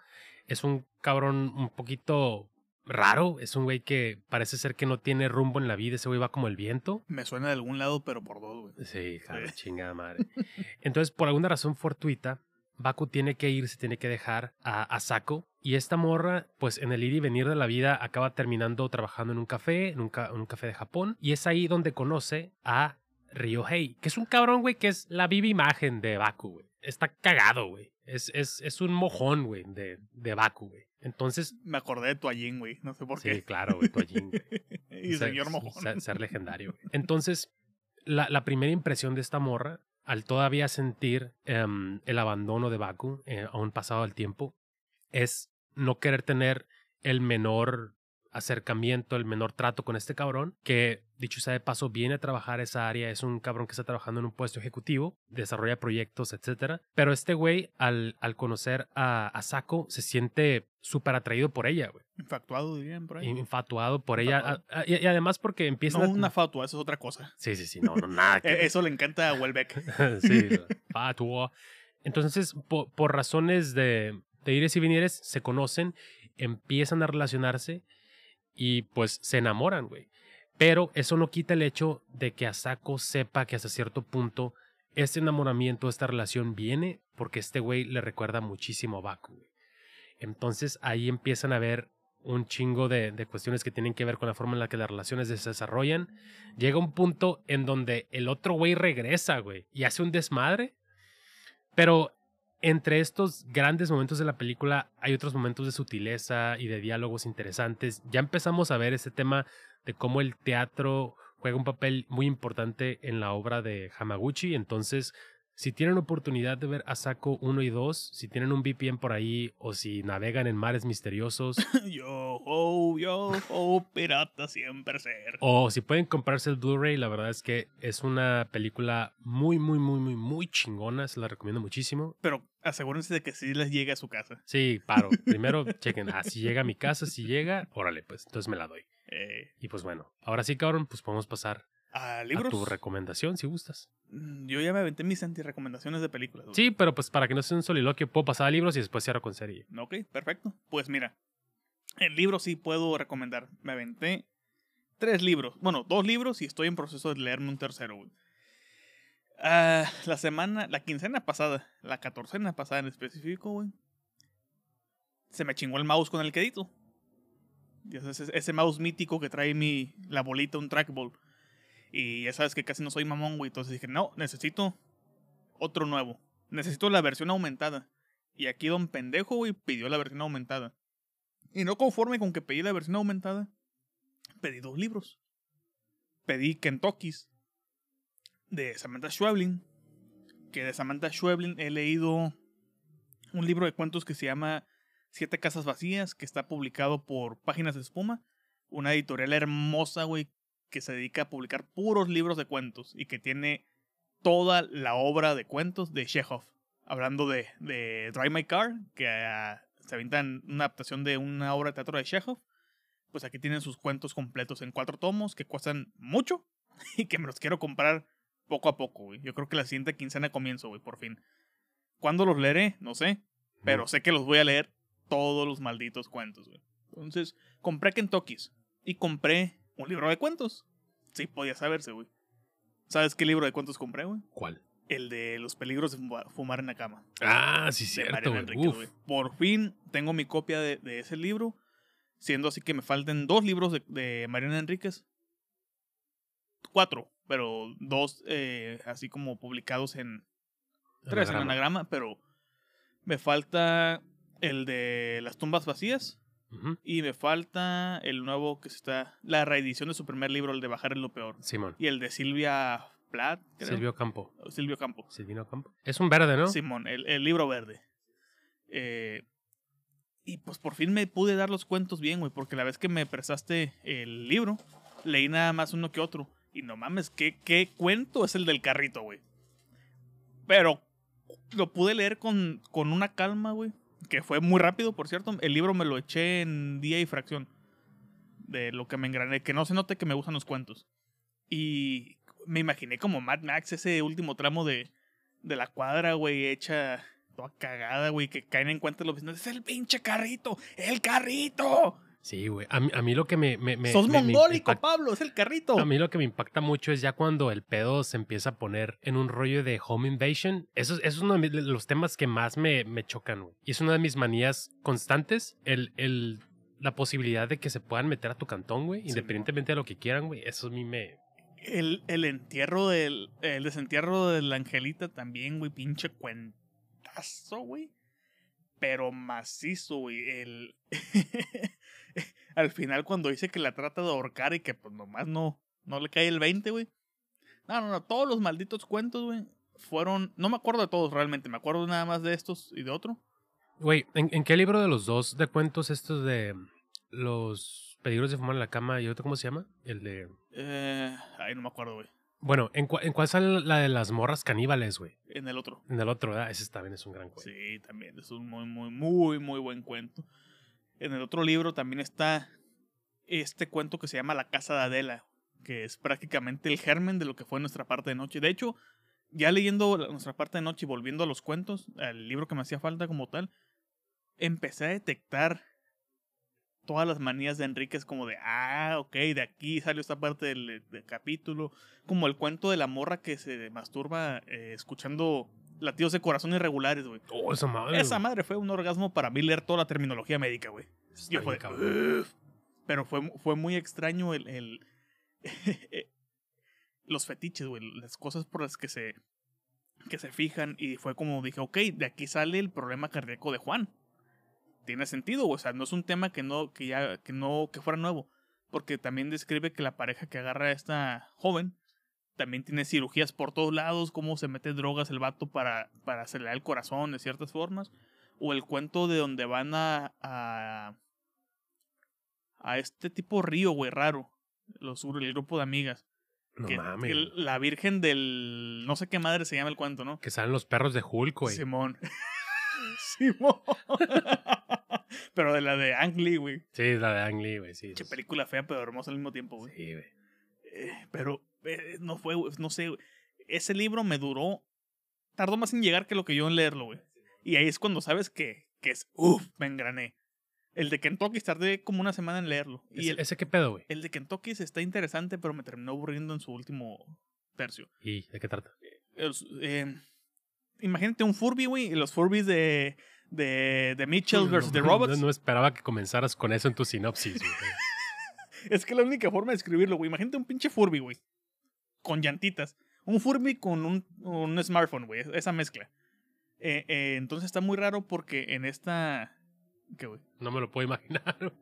Es un cabrón un poquito raro, es un güey que parece ser que no tiene rumbo en la vida, ese güey va como el viento. Me suena de algún lado, pero por dos, güey. Sí, hija de Sí. chingada madre. Entonces, por alguna razón fortuita, Baku tiene que irse, tiene que dejar a, a Sako. Y esta morra, pues en el ir y venir de la vida, acaba terminando trabajando en un café, en un, ca- un café de Japón. Y es ahí donde conoce a Ryohei, que es un cabrón, güey, que es la viva imagen de Baku, güey. Está cagado, güey. Es, es, es un mojón, güey, de, de Baku, güey. Entonces, Me acordé de Toallín, güey. No sé por sí, qué. claro, güey, Toallín, güey. y ser, señor mojón. ser- ser legendario. güey. Entonces, la, la primera impresión de esta morra, al todavía sentir em, el abandono de Baku, eh, aún pasado el tiempo, es no querer tener el menor acercamiento, el menor trato con este cabrón, que dicho sea de paso viene a trabajar esa área, es un cabrón que está trabajando en un puesto ejecutivo, desarrolla proyectos, etcétera. Pero este güey, al, al conocer a, a Sako, se siente súper atraído por ella, güey. Infatuado, dirían por ahí. Infatuado por ella. Infatuado. y, y además porque empiezan No a... una fatua, eso es otra cosa. Sí, sí, sí, no, no, nada que. Eso le encanta a Welbeck. sí, fatuo. Entonces, po- por, razones de, de ires y vinieres, se conocen, empiezan a relacionarse y pues se enamoran, güey. Pero eso no quita el hecho de que Asako sepa que hasta cierto punto este enamoramiento, esta relación viene porque este güey le recuerda muchísimo a Baku. Entonces ahí empiezan a ver un chingo de, de cuestiones que tienen que ver con la forma en la que las relaciones se desarrollan. Llega un punto en donde el otro güey regresa, güey, y hace un desmadre. Pero entre estos grandes momentos de la película hay otros momentos de sutileza y de diálogos interesantes. Ya empezamos a ver ese tema de cómo el teatro juega un papel muy importante en la obra de Hamaguchi. Entonces, si tienen oportunidad de ver Asako 1 y 2, si tienen un VPN por ahí o si navegan en mares misteriosos, yo, oh, yo, oh, pirata siempre ser. o si pueden comprarse el Blu-ray, la verdad es que es una película muy, muy, muy, muy, muy chingona. Se la recomiendo muchísimo. Pero asegúrense de que sí les llegue a su casa. Sí, paro. Primero chequen, ah, si llega a mi casa, si llega, órale, pues, entonces me la doy. Eh, Y pues bueno, ahora sí, cabrón, pues podemos pasar ¿A tu recomendación si gustas. Mm, Yo ya me aventé mis antirecomendaciones de películas. güey. Sí, pero pues para que no sea un soliloquio, puedo pasar a libros y después cierro con serie. Ok, perfecto. Pues mira, el libro sí puedo recomendar. Me aventé tres libros. Bueno, dos libros y estoy en proceso de leerme un tercero, güey. Ah, la semana, la quincena pasada, la catorcena pasada en específico, güey. Se me chingó el mouse con el que edito. Ya sabes, ese, ese mouse mítico que trae mi, la bolita, un trackball. Y ya sabes que casi no soy mamón, güey. Entonces dije, no, necesito otro nuevo. Necesito la versión aumentada. Y aquí Don Pendejo, güey, pidió la versión aumentada. Y no conforme con que pedí la versión aumentada, pedí dos libros. Pedí Kentucky's de Samantha Schweblin. Que de Samantha Schweblin he leído un libro de cuentos que se llama Siete Casas Vacías, que está publicado por Páginas de Espuma. Una editorial hermosa, güey, que se dedica a publicar puros libros de cuentos y que tiene toda la obra de cuentos de Chekhov. Hablando de, de Drive My Car, que ah, se avientan una adaptación de una obra de teatro de Chekhov. Pues aquí tienen sus cuentos completos en cuatro tomos que cuestan mucho y que me los quiero comprar poco a poco, güey. Yo creo que la siguiente quincena comienzo, güey, por fin. ¿Cuándo los leeré? No sé. Pero sé que los voy a leer todos los malditos cuentos, güey. Entonces, compré Kentucky's y compré un libro de cuentos. Sí, podía saberse, güey. ¿Sabes qué libro de cuentos compré, güey? ¿Cuál? El de los peligros de fuma- fumar en la cama. Ah, sí, de cierto. Enríquez, Uf. güey. Por fin tengo mi copia de, de ese libro. Siendo así que me falten dos libros de, de Mariana Enríquez. Cuatro, pero dos eh, así como publicados en, tres en anagrama, pero me falta el de las tumbas vacías y me falta el nuevo que está, la reedición de su primer libro, el de Bajar en lo peor, Simón. y el de Silvia Plath, creo. Silvio Campo. Silvio Campo. Silvino Campo. Es un verde, ¿no? Simón, el, el libro verde. Eh, y pues por fin me pude dar los cuentos bien, güey, porque la vez que me prestaste el libro, leí nada más uno que otro. Y no mames, ¿qué, qué cuento es el del carrito, güey? Pero lo pude leer con, con una calma, güey. Que fue muy rápido, por cierto. El libro me lo eché en día y fracción. De lo que me engrané. Que no se note que me gustan los cuentos. Y me imaginé como Mad Max, ese último tramo de, de la cuadra, güey, hecha toda cagada, güey, que caen en cuenta los vecinos. ¡Es el pinche carrito! ¡El carrito! Sí, güey. A mí, a mí lo que me. me, me Sos me- mongólico, impacta- Pablo, es el carrito. A mí lo que me impacta mucho es ya cuando el pedo se empieza a poner en un rollo de home invasion. Eso, es- eso es uno de mis- los temas que más me, me chocan, güey. Y es una de mis manías constantes. El, el, la posibilidad de que se puedan meter a tu cantón, güey. Sí, Independientemente de lo que quieran, güey. Eso a mí me. El, el entierro del. El desentierro de la Angelita también, güey. Pinche cuentazo, güey. Pero macizo, güey. El. Al final, cuando dice que la trata de ahorcar y que pues nomás no, no le cae el 20, güey. No, no, no. Todos los malditos cuentos, güey. Fueron. No me acuerdo de todos realmente. Me acuerdo nada más de estos y de otro. Güey, ¿en, en qué libro de los dos de cuentos estos de los peligros de fumar en la cama y otro cómo se llama? El de. Eh, ay, no me acuerdo, güey. Bueno, ¿en, cua- en cuál sale la de las morras caníbales, güey? En el otro. En el otro, ¿verdad? Ese también es un gran cuento. Sí, también es un muy, muy, muy, muy buen cuento. En el otro libro también está este cuento que se llama La Casa de Adela, que es prácticamente el germen de lo que fue nuestra parte de noche. De hecho, ya leyendo nuestra parte de noche y volviendo a los cuentos, al libro que me hacía falta como tal, empecé a detectar todas las manías de Enríquez como de, ah, ok, de aquí salió esta parte del, del capítulo, como el cuento de la morra que se masturba eh, escuchando latidos de corazón irregulares, güey. Oh, esa madre. Esa madre fue un orgasmo para mí leer toda la terminología médica, güey. Yo fue de. Pero fue, fue muy extraño el, el los fetiches, güey, las cosas por las que se que se fijan y fue como dije, ok, de aquí sale el problema cardíaco de Juan. Tiene sentido, güey, o sea, no es un tema que no que ya que no que fuera nuevo, porque también describe que la pareja que agarra a esta joven también tiene cirugías por todos lados, cómo se mete drogas el vato para, para acelerar el corazón de ciertas formas. O el cuento de donde van a. a, a este tipo río, güey, raro. Los, el grupo de amigas. No que, mames. que la virgen del. No sé qué madre se llama el cuento, ¿no? Que salen los perros de Hulk, güey. Simón. Simón. pero de la de Ang Lee, güey. Sí, la de Ang Lee, güey. Sí, Che película fea, pero hermosa al mismo tiempo, güey. Sí, güey. Eh, pero eh, no fue, no sé, ese libro me duró, tardó más en llegar que lo que yo en leerlo, güey. Y ahí es cuando sabes que, que es, uff, me engrané. El de Kentucky tardé como una semana en leerlo. Y ¿Ese, el, ese qué pedo, güey? el de Kentucky está interesante, pero me terminó aburriendo en su último tercio. ¿Y de qué trata? Eh, imagínate un Furby, güey, y los Furbies de, de, de Mitchell vs. The No, Robots. No, no esperaba que comenzaras con eso en tu sinopsis, güey. Es que la única forma de escribirlo, güey. Imagínate un pinche Furby, güey. Con llantitas. Un Furby con un, un smartphone, güey. Esa mezcla. Eh, eh, entonces está muy raro porque en esta. ¿Qué, güey? No me lo puedo imaginar. güey.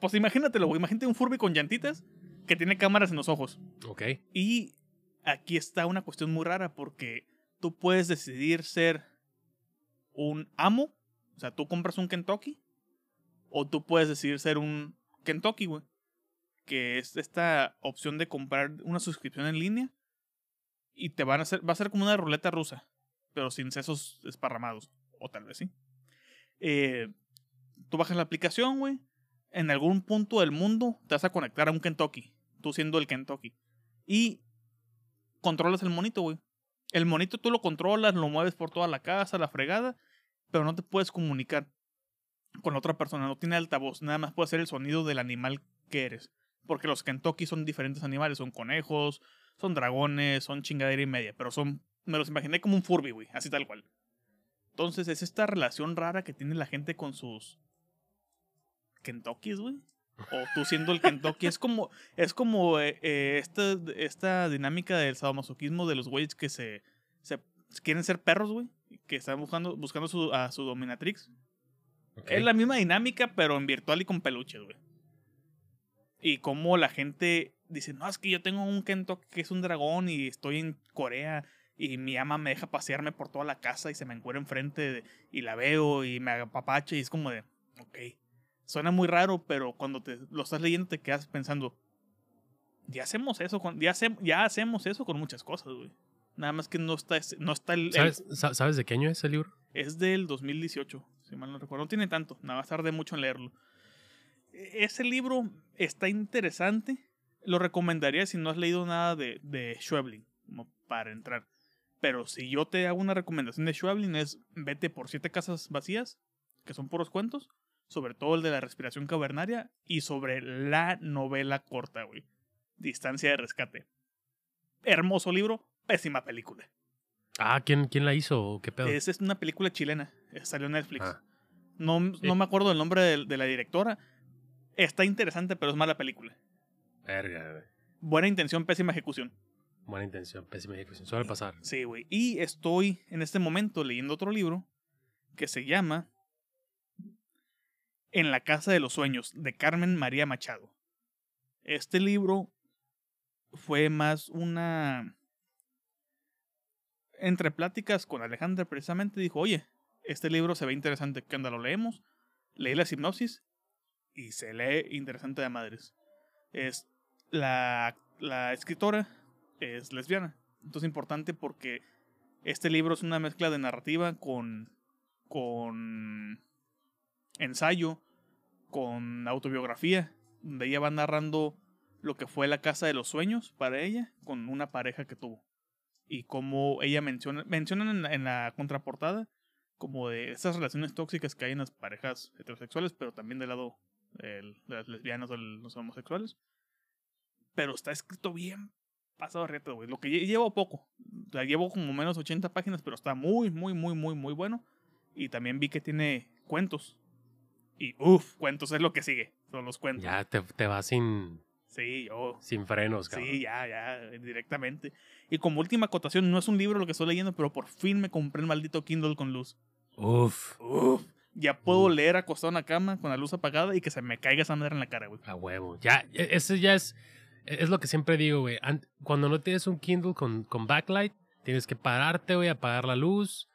Pues imagínatelo, güey. Imagínate un Furby con llantitas que tiene cámaras en los ojos. Ok. Y aquí está una cuestión muy rara porque tú puedes decidir ser un amo. O sea, tú compras un Kentucky. O tú puedes decidir ser un Kentucky, güey. Que es esta opción de comprar una suscripción en línea. Y te van a hacer. Va a ser como una ruleta rusa. Pero sin sesos esparramados. O tal vez sí. Eh, tú bajas la aplicación, güey. En algún punto del mundo te vas a conectar a un Kentucky. Tú siendo el Kentucky. Y controlas el monito, güey. El monito tú lo controlas, lo mueves por toda la casa, la fregada, pero no te puedes comunicar con otra persona. No tiene altavoz, nada más puede hacer el sonido del animal que eres. Porque los Kentucky son diferentes animales, son conejos, son dragones, son chingadera y media, pero son, me los imaginé como un Furby, güey, así tal cual. Entonces es esta relación rara que tiene la gente con sus Kentuckys, güey. O tú siendo el Kentucky. es como, es como eh, eh, esta, esta dinámica del sadomasoquismo de los güeyes que se, se quieren ser perros, güey. Que están buscando, buscando su- a su dominatrix. Es la misma dinámica, pero en virtual y con peluches, güey. Y como la gente dice, no, es que yo tengo un Kentucky que es un dragón y estoy en Corea y mi ama me deja pasearme por toda la casa y se me encuentra enfrente de- y la veo y me apapacha y es como de, ok. Suena muy raro, pero cuando te lo estás leyendo te quedas pensando, ya hacemos eso, con, ya, hace- ya hacemos eso con muchas cosas, güey. Nada más que no está, no está el, el- ¿Sabes, sa- ¿Sabes de qué año es el libro? es del 2018, si mal no recuerdo. No tiene tanto, nada más tardé mucho en leerlo. E- Ese libro está interesante. Lo recomendaría si no has leído nada de, de Schweblin, como para entrar. Pero si yo te hago una recomendación de Schweblin es vete por siete casas vacías, que son puros cuentos. sobre todo el de la respiración cavernaria y sobre la novela corta, güey. Distancia de rescate. Hermoso libro, pésima película. Ah, ¿quién, quién la hizo? ¿Qué pedo? Esa es una película chilena, eh, salió en Netflix. Ah. No, no Eh. me acuerdo el nombre de, de la directora. Está interesante, pero es mala película. Verga, güey. Buena intención, pésima ejecución. Buena intención, pésima ejecución. Suele pasar. Sí, güey. Y estoy en este momento leyendo otro libro que se llama En la Casa de los Sueños, de Carmen María Machado. Este libro fue más una... Entre pláticas con Alejandra precisamente dijo, oye, este libro se ve interesante, ¿qué onda? ¿Lo leemos? Leí la sinopsis y se lee interesante de madres. Es la, la escritora es lesbiana. Entonces es importante porque este libro es una mezcla de narrativa con, con ensayo, con autobiografía, donde ella va narrando lo que fue la casa de los sueños para ella con una pareja que tuvo. Y como ella menciona, mencionan en en la contraportada como de esas relaciones tóxicas que hay en las parejas heterosexuales, pero también del lado el- las lesbianas o el- los homosexuales. Pero está escrito bien pasado reto, güey. Lo que lle- llevo poco. O sea, llevo como menos 80 páginas, pero está muy, muy, muy, muy, muy bueno. Y también vi que tiene cuentos. Y uff, cuentos es lo que sigue. Son los cuentos. Ya te, te vas sin, Sí, yo. sin frenos, cabrón. Sí, ya, ya, directamente. Y como última acotación, no es un libro lo que estoy leyendo, pero por fin me compré el maldito Kindle con luz. Uf, Uf, ya puedo leer acostado en la cama con la luz apagada y que se me caiga esa madre en la cara, güey. a huevo. Ya, e- ese ya es, es lo que siempre digo, güey. An- Cuando no tienes un Kindle con, con backlight, tienes que pararte, güey, apagar la luz,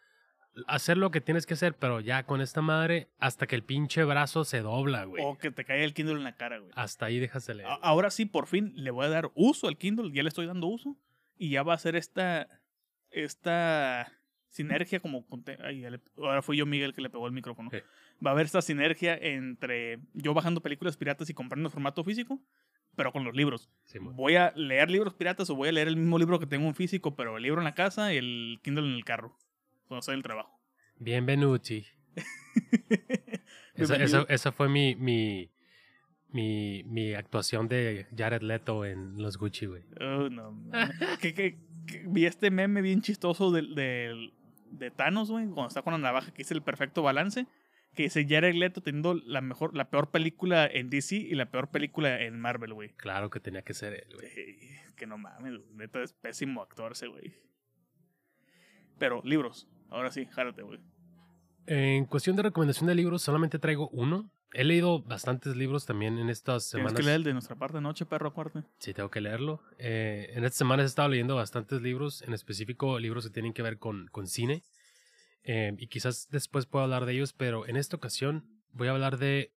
hacer lo que tienes que hacer, pero ya con esta madre, hasta que el pinche brazo se dobla, güey. O que te caiga el Kindle en la cara, güey. Hasta ahí dejas de leer. Ahora sí, por fin le voy a dar uso al Kindle, ya le estoy dando uso. Y ya va a ser esta. Esta sinergia como. ay, ahora fui yo, Miguel, que le pegó el micrófono. Sí. Va a haber esta sinergia entre yo bajando películas piratas y comprando en formato físico, pero con los libros. Voy a leer libros piratas o voy a leer el mismo libro que tengo en físico, pero el libro en la casa y el Kindle en el carro. Cuando estoy en el trabajo. Bienvenuti. Esa, esa- esa fue mi, mi, mi, mi actuación de Jared Leto en los Gucci, güey. Oh, no. que, que- que vi este meme bien chistoso del, del- de Thanos, güey, cuando está con la navaja, que dice el perfecto balance. Que dice Jared Leto teniendo la mejor, la peor película en DC y la peor película en Marvel, güey. Claro que tenía que ser él, güey. Ey, Que no mames, neta es pésimo actor ese, güey. Pero, libros, ahora sí, jálate, güey. En cuestión de recomendación de libros, solamente traigo uno. He leído bastantes libros también en estas Tienes semanas. que leer el de nuestra parte noche, perro, acuérdate. Sí, tengo que leerlo. Eh, en estas semanas he estado leyendo bastantes libros, en específico libros que tienen que ver con, con cine. Eh, y quizás después pueda hablar de ellos, pero en esta ocasión voy a hablar de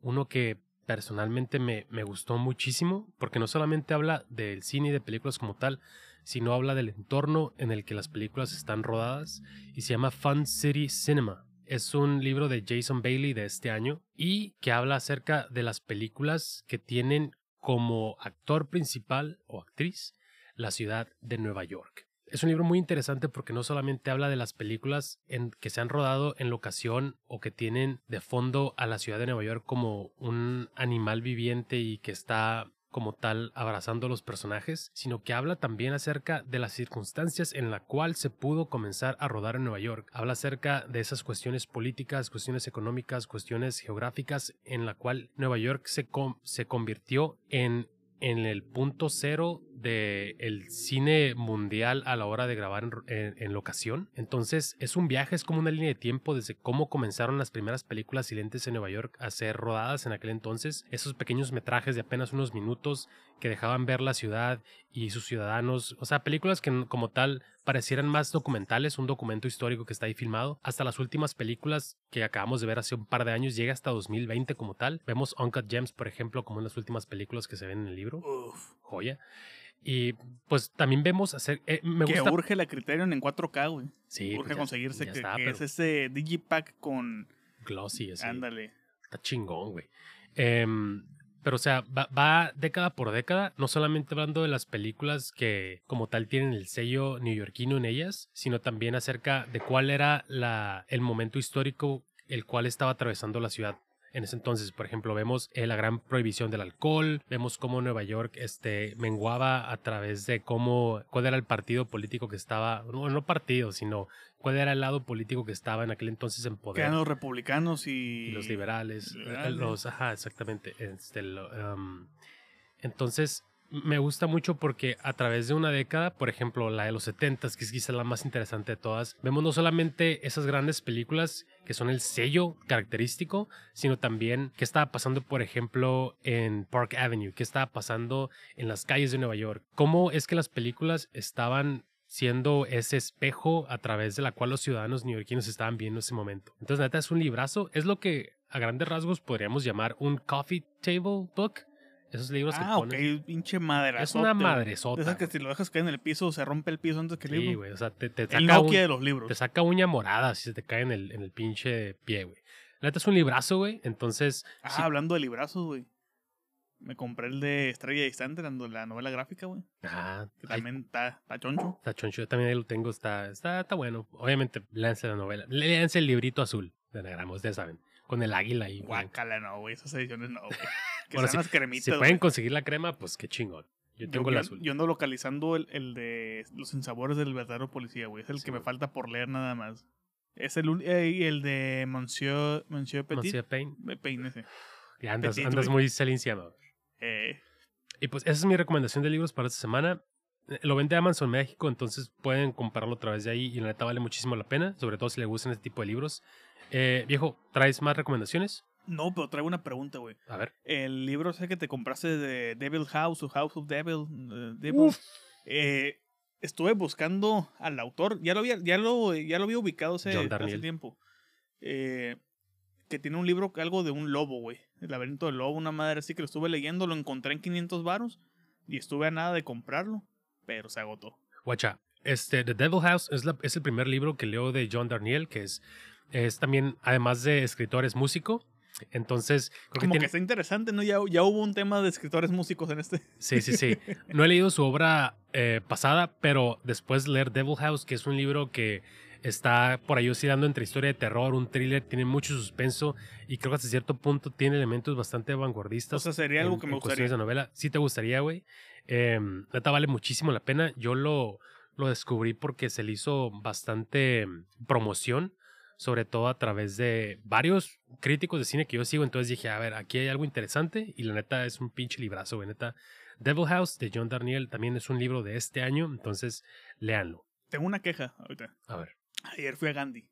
uno que personalmente me, me gustó muchísimo, porque no solamente habla del cine y de películas como tal, sino habla del entorno en el que las películas están rodadas y se llama Fun City Cinema. Es un libro de Jason Bailey de este año y que habla acerca de las películas que tienen como actor principal o actriz la ciudad de Nueva York. Es un libro muy interesante porque no solamente habla de las películas en que se han rodado en locación o que tienen de fondo a la ciudad de Nueva York como un animal viviente y que está como tal abrazando a los personajes, sino que habla también acerca de las circunstancias en la cual se pudo comenzar a rodar en Nueva York. Habla acerca de esas cuestiones políticas, cuestiones económicas, cuestiones geográficas en la cual Nueva York se, com- se convirtió en en el punto cero del el cine mundial a la hora de grabar en, en- en locación. Entonces es un viaje, es como una línea de tiempo desde cómo comenzaron las primeras películas silentes en Nueva York a ser rodadas en aquel entonces. Esos pequeños metrajes de apenas unos minutos que dejaban ver la ciudad y sus ciudadanos. O sea, películas que como tal parecieran más documentales, un documento histórico que está ahí filmado, hasta las últimas películas que acabamos de ver hace un par de años, llega hasta 2020 como tal. Vemos Uncut Gems, por ejemplo, como en las últimas películas que se ven en el libro, Uf. joya. Y pues también vemos hacer... eh, me que gusta... urge la Criterion en 4K, güey. Sí, urge pues ya- conseguirse ya que, está, que pero es ese Digipack con... glossy, así. Ándale. Está chingón, güey. Em, pero, o sea, va, va década por década, no solamente hablando de las películas que como tal tienen el sello neoyorquino en ellas, sino también acerca de cuál era la, el momento histórico el cual estaba atravesando la ciudad en ese entonces. Por ejemplo, vemos eh, la gran prohibición del alcohol, vemos cómo Nueva York este, menguaba a través de cómo, cuál era el partido político que estaba, no, no partido, sino cuál era el lado político que estaba en aquel entonces en Que poder. eran los republicanos y... y los liberales, eh, liberales. los, ajá, exactamente. Este, lo, um, entonces, me gusta mucho porque a través de una década, por ejemplo, la de los 70 que es quizá la más interesante de todas, vemos no solamente esas grandes películas que son el sello característico, sino también qué estaba pasando, por ejemplo, en Park Avenue, qué estaba pasando en las calles de Nueva York, cómo es que las películas estaban siendo ese espejo a través de la cual los ciudadanos neoyorquinos estaban viendo ese momento. Entonces, neta, es un librazo, es lo que a grandes rasgos podríamos llamar un coffee table book. Esos libros Ah, que ok, pones. pinche madre. Es una madresota. Esas que si lo dejas caer en el piso, se rompe el piso antes que el Sí, libro. güey. O sea, te, te el saca, Nokia un- de los libros. te saca uña morada si se te cae en el, en el pinche pie, güey. La neta es un librazo, güey. Entonces, Ah, sí- hablando de librazos, güey. Me compré el de Estrella Distante, la la novela gráfica, güey. ah, Que también está, choncho. está choncho. Yo también ahí lo tengo. Está, está, está bueno. Obviamente, léanse la novela. Léanse el librito azul de anagrama, ustedes saben. Con el águila ahí. güey. Guácala, no, güey. Esas ediciones no, güey. Que Bueno, sean las cremitas, Si güey. pueden conseguir la crema, pues qué chingón. Yo tengo el yo, azul. Yo ando localizando el, el de los insabores del verdadero policía, güey. Es el Sí, que me falta por leer nada más. Es el, eh, el de Monsieur, Monsieur Petit. Monsieur Payne. Peine ese. Ya andas, Petit, andas muy celinciano. Eh, Y pues esa es mi recomendación de libros para esta semana. Eh, Lo vende Amazon México, entonces pueden comprarlo a través de ahí y la neta vale muchísimo la pena, sobre todo si les gustan este tipo de libros. Eh, viejo, ¿traes más recomendaciones? No, pero traigo una pregunta, güey. A ver. El libro ese que te compraste de Devil House o House of Devil. Devil, Uf. eh, estuve buscando al autor. Ya lo había, ya lo, ya lo había ubicado hace, hace tiempo. Eh, que tiene un libro, algo de un lobo, güey. El laberinto del lobo, una madre así que lo estuve leyendo. Lo encontré en 500 varos. Y estuve a nada de comprarlo. Pero se agotó. Guacha, este, The Devil House es, la- es el primer libro que leo de John Darnielle, que es, es también, además de escritor, es músico. Entonces, creo que Como tiene- que está interesante, ¿no? Ya, ya hubo un tema de escritores músicos en este. Sí, sí, sí. No he leído su obra eh, pasada, pero después de leer Devil House, que es un libro que está por ahí oscilando entre historia de terror, un thriller, tiene mucho suspenso y creo que hasta cierto punto tiene elementos bastante vanguardistas. O sea, sería algo en- que me gustaría. de novela. Sí te gustaría, güey. Eh, neta vale muchísimo la pena. Yo lo, lo descubrí porque se le hizo bastante mm, promoción, sobre todo a través de varios críticos de cine que yo sigo. Entonces dije, a ver, aquí hay algo interesante y la neta es un pinche librazo, güey. Neta, Devil House de John Darnielle también es un libro de este año, entonces léanlo. Tengo una queja ahorita. A ver. Ayer fui a Gandhi.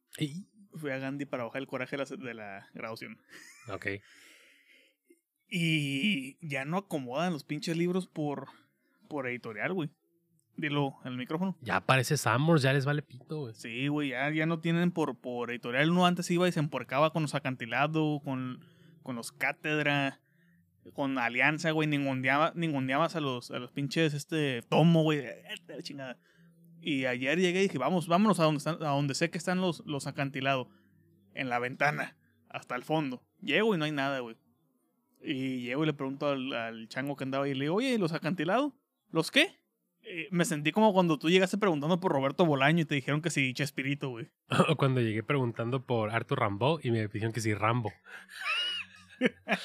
Fui a Gandhi para bajar el coraje de la, de la graduación. Ok. Y ya no acomodan los pinches libros por, por editorial, güey. Dilo en el micrófono. Ya aparece Summers, ya les vale pito, güey. Sí, güey, ya, ya no tienen por, por editorial. Uno antes iba y se emporcaba con los acantilados, con, con los cátedra, con alianza, güey. Ninguneaba, ninguneabas a los, a los pinches este tomo, güey. eh, chingada. Y ayer llegué y dije, vamos, vámonos a donde, están, a donde sé que están los, los acantilados. En la ventana, hasta el fondo. Llego y no hay nada, güey. Y llego y le pregunto al, al chango que andaba ahí, le digo, oye, ¿y ¿los acantilados? ¿Los qué? Eh, me sentí como cuando tú llegaste preguntando por Roberto Bolaño y te dijeron que sí, Chespirito, güey. O cuando llegué preguntando por Arthur Rambo y me dijeron que sí, Rambo.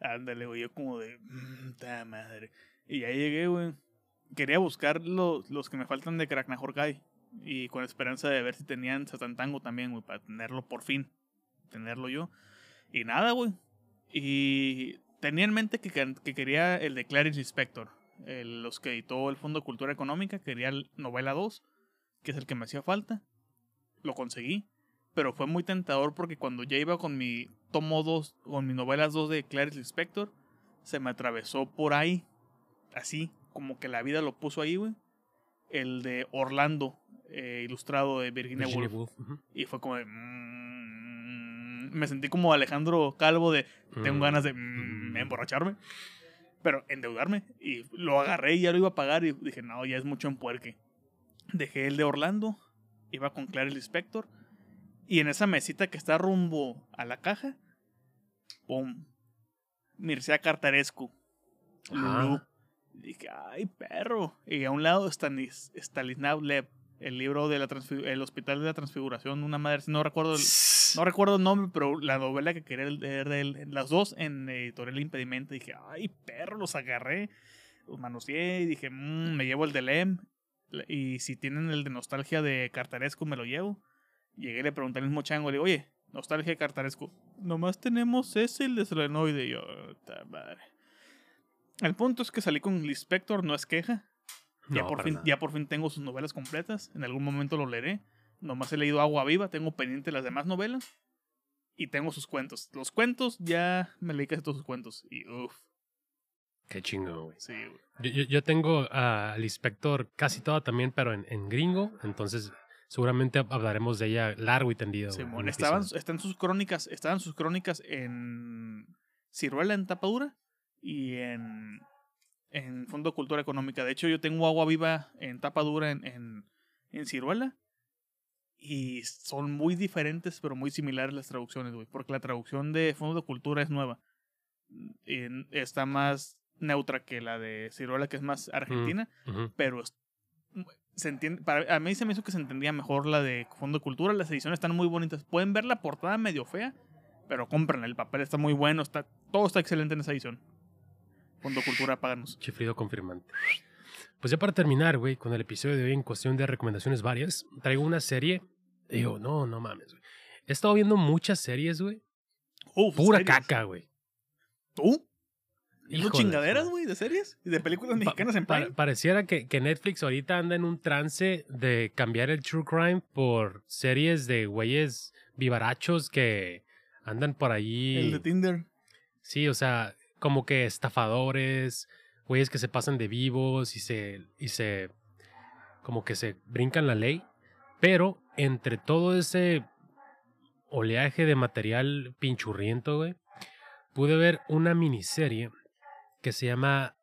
Ándale, güey, yo como de, "Mm, ta madre. Y ya llegué, güey. Quería buscar los, los que me faltan de Kraknahorkai. Y con esperanza de ver si tenían Satantango también, güey, para tenerlo por fin. Tenerlo yo. Y nada, güey. Y tenía en mente que, que- que quería el de Clarice Lispector. El- los que editó el Fondo de Cultura Económica. Quería el novela 2, que es el que me hacía falta. Lo conseguí. Pero fue muy tentador porque cuando ya iba con mi tomo 2, con mis novelas 2 de Clarice Lispector, se me atravesó por ahí. Así, como que la vida lo puso ahí, güey. El de Orlando, eh, ilustrado de Virginia, Virginia Woolf. Y fue como de... mm, me sentí como Alejandro Calvo de... Tengo Mm, ganas de mm, emborracharme. Pero endeudarme. Y lo agarré y ya lo iba a pagar. Y dije, no, ya es mucho en puerque. Dejé el de Orlando. Iba con Clarice Lispector. Y en esa mesita que está rumbo a la caja. ¡Pum! Mircea Cartarescu. Lulú. Ah. Dije, ay, perro. Y a un lado Stanis, Stanislav Lev. El libro de la transfigu- el Hospital de la Transfiguración. Una madre, no recuerdo el, No recuerdo el nombre, pero la novela que quería leer de él, las dos en editorial Impedimento, dije, ay, perro, los agarré, los manoseé y dije, mmm, me llevo el de Lem. Y si tienen el de nostalgia de Cartaresco, me lo llevo. Llegué y le pregunté al mismo chango, le digo, oye, nostalgia de Cartaresco, nomás tenemos ese, el de Selenoide. Y yo, madre. El punto es que salí con Lispector, no es queja. Ya, por fin, ya por fin tengo sus novelas completas. En algún momento lo leeré. Nomás he leído Agua Viva, tengo pendiente las demás novelas. Y tengo sus cuentos. Los cuentos, ya me leí casi todos sus cuentos. Y uff. Qué chingo, güey. Sí, güey. Yo, yo, tengo al inspector casi toda también, pero en, en, gringo. Entonces, seguramente hablaremos de ella largo y tendido. Sí, bueno, estaban, están sus crónicas, estaban sus crónicas en Ciruela en tapadura y en, en Fondo de Cultura Económica. De hecho, yo tengo agua viva en tapadura en, en, en Ciruela y son muy diferentes, pero muy similares las traducciones, güey. Porque la traducción de Fondo de Cultura es nueva. Y está más neutra que la de Ciruela, que es más argentina. Pero se entiende, para, a mí se me hizo que se entendía mejor la de Fondo de Cultura. Las ediciones están muy bonitas. Pueden ver la portada medio fea, pero compren El papel está muy bueno. Está, todo está excelente en esa edición. Fondo Cultura, páganos. Chifrido confirmante. Pues ya para terminar, güey, con el episodio de hoy en cuestión de recomendaciones varias, traigo una serie. Digo, no, no mames, güey. He estado viendo muchas series, güey. Pura caca, güey. ¿Tú? ¿Y chingaderas, güey, de series? ¿Y de películas mexicanas en Prime? pareciera que, que, Netflix ahorita anda en un trance de cambiar el true crime por series de güeyes vivarachos que andan por ahí. El de Tinder. Sí, o sea, como que estafadores, güeyes que se pasan de vivos y se, y se, como que se brincan la ley. Pero entre todo ese oleaje de material pinchurriento, güey, pude ver una miniserie que se llama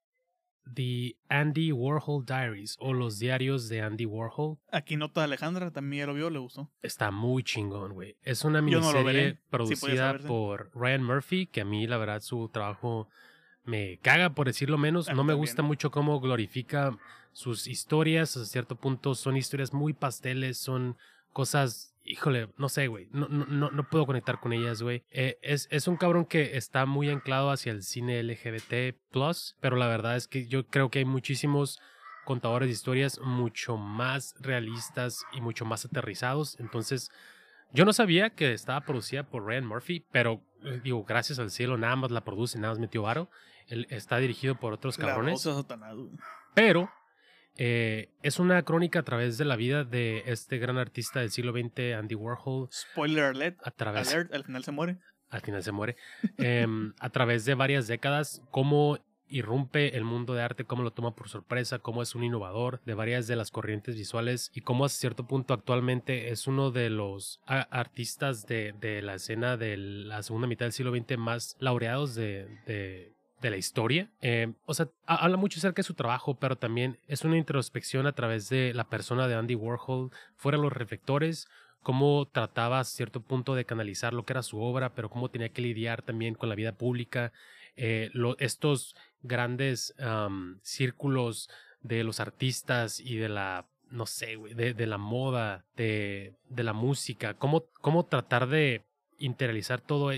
The Andy Warhol Diaries o los diarios de Andy Warhol. Aquí nota Alejandra, también lo vio, le gustó. Está muy chingón, güey. Es una miniserie producida por Ryan Murphy, que a mí la verdad su trabajo me caga, por decirlo menos. No me gusta mucho cómo glorifica sus historias. A cierto punto son historias muy pasteles, son cosas híjole, no sé, güey, no, no, no puedo conectar con ellas, güey. Eh, es, es un cabrón que está muy anclado hacia el cine LGBT, pero la verdad es que yo creo que hay muchísimos contadores de historias mucho más realistas y mucho más aterrizados. Entonces, yo no sabía que estaba producida por Ryan Murphy, pero eh, digo, gracias al cielo, nada más la produce, nada más metió varo. Él está dirigido por otros cabrones. Pero eh, es una crónica a través de la vida de este gran artista del siglo XX, Andy Warhol. Spoiler alert. A través, al final se muere. Al final se muere. Em, a través de varias décadas, cómo irrumpe el mundo de arte, cómo lo toma por sorpresa, cómo es un innovador de varias de las corrientes visuales y cómo a cierto punto actualmente es uno de los artistas de, de, la escena de la segunda mitad del siglo XX más laureados de, de de la historia. Eh, o sea, habla mucho acerca de su trabajo, pero también es una introspección a través de la persona de Andy Warhol, fuera los reflectores, cómo trataba a cierto punto de canalizar lo que era su obra, pero cómo tenía que lidiar también con la vida pública, eh, estos grandes círculos de los artistas y de la, no sé, de, de, la moda, de, de la música, cómo, cómo tratar de interiorizar todo,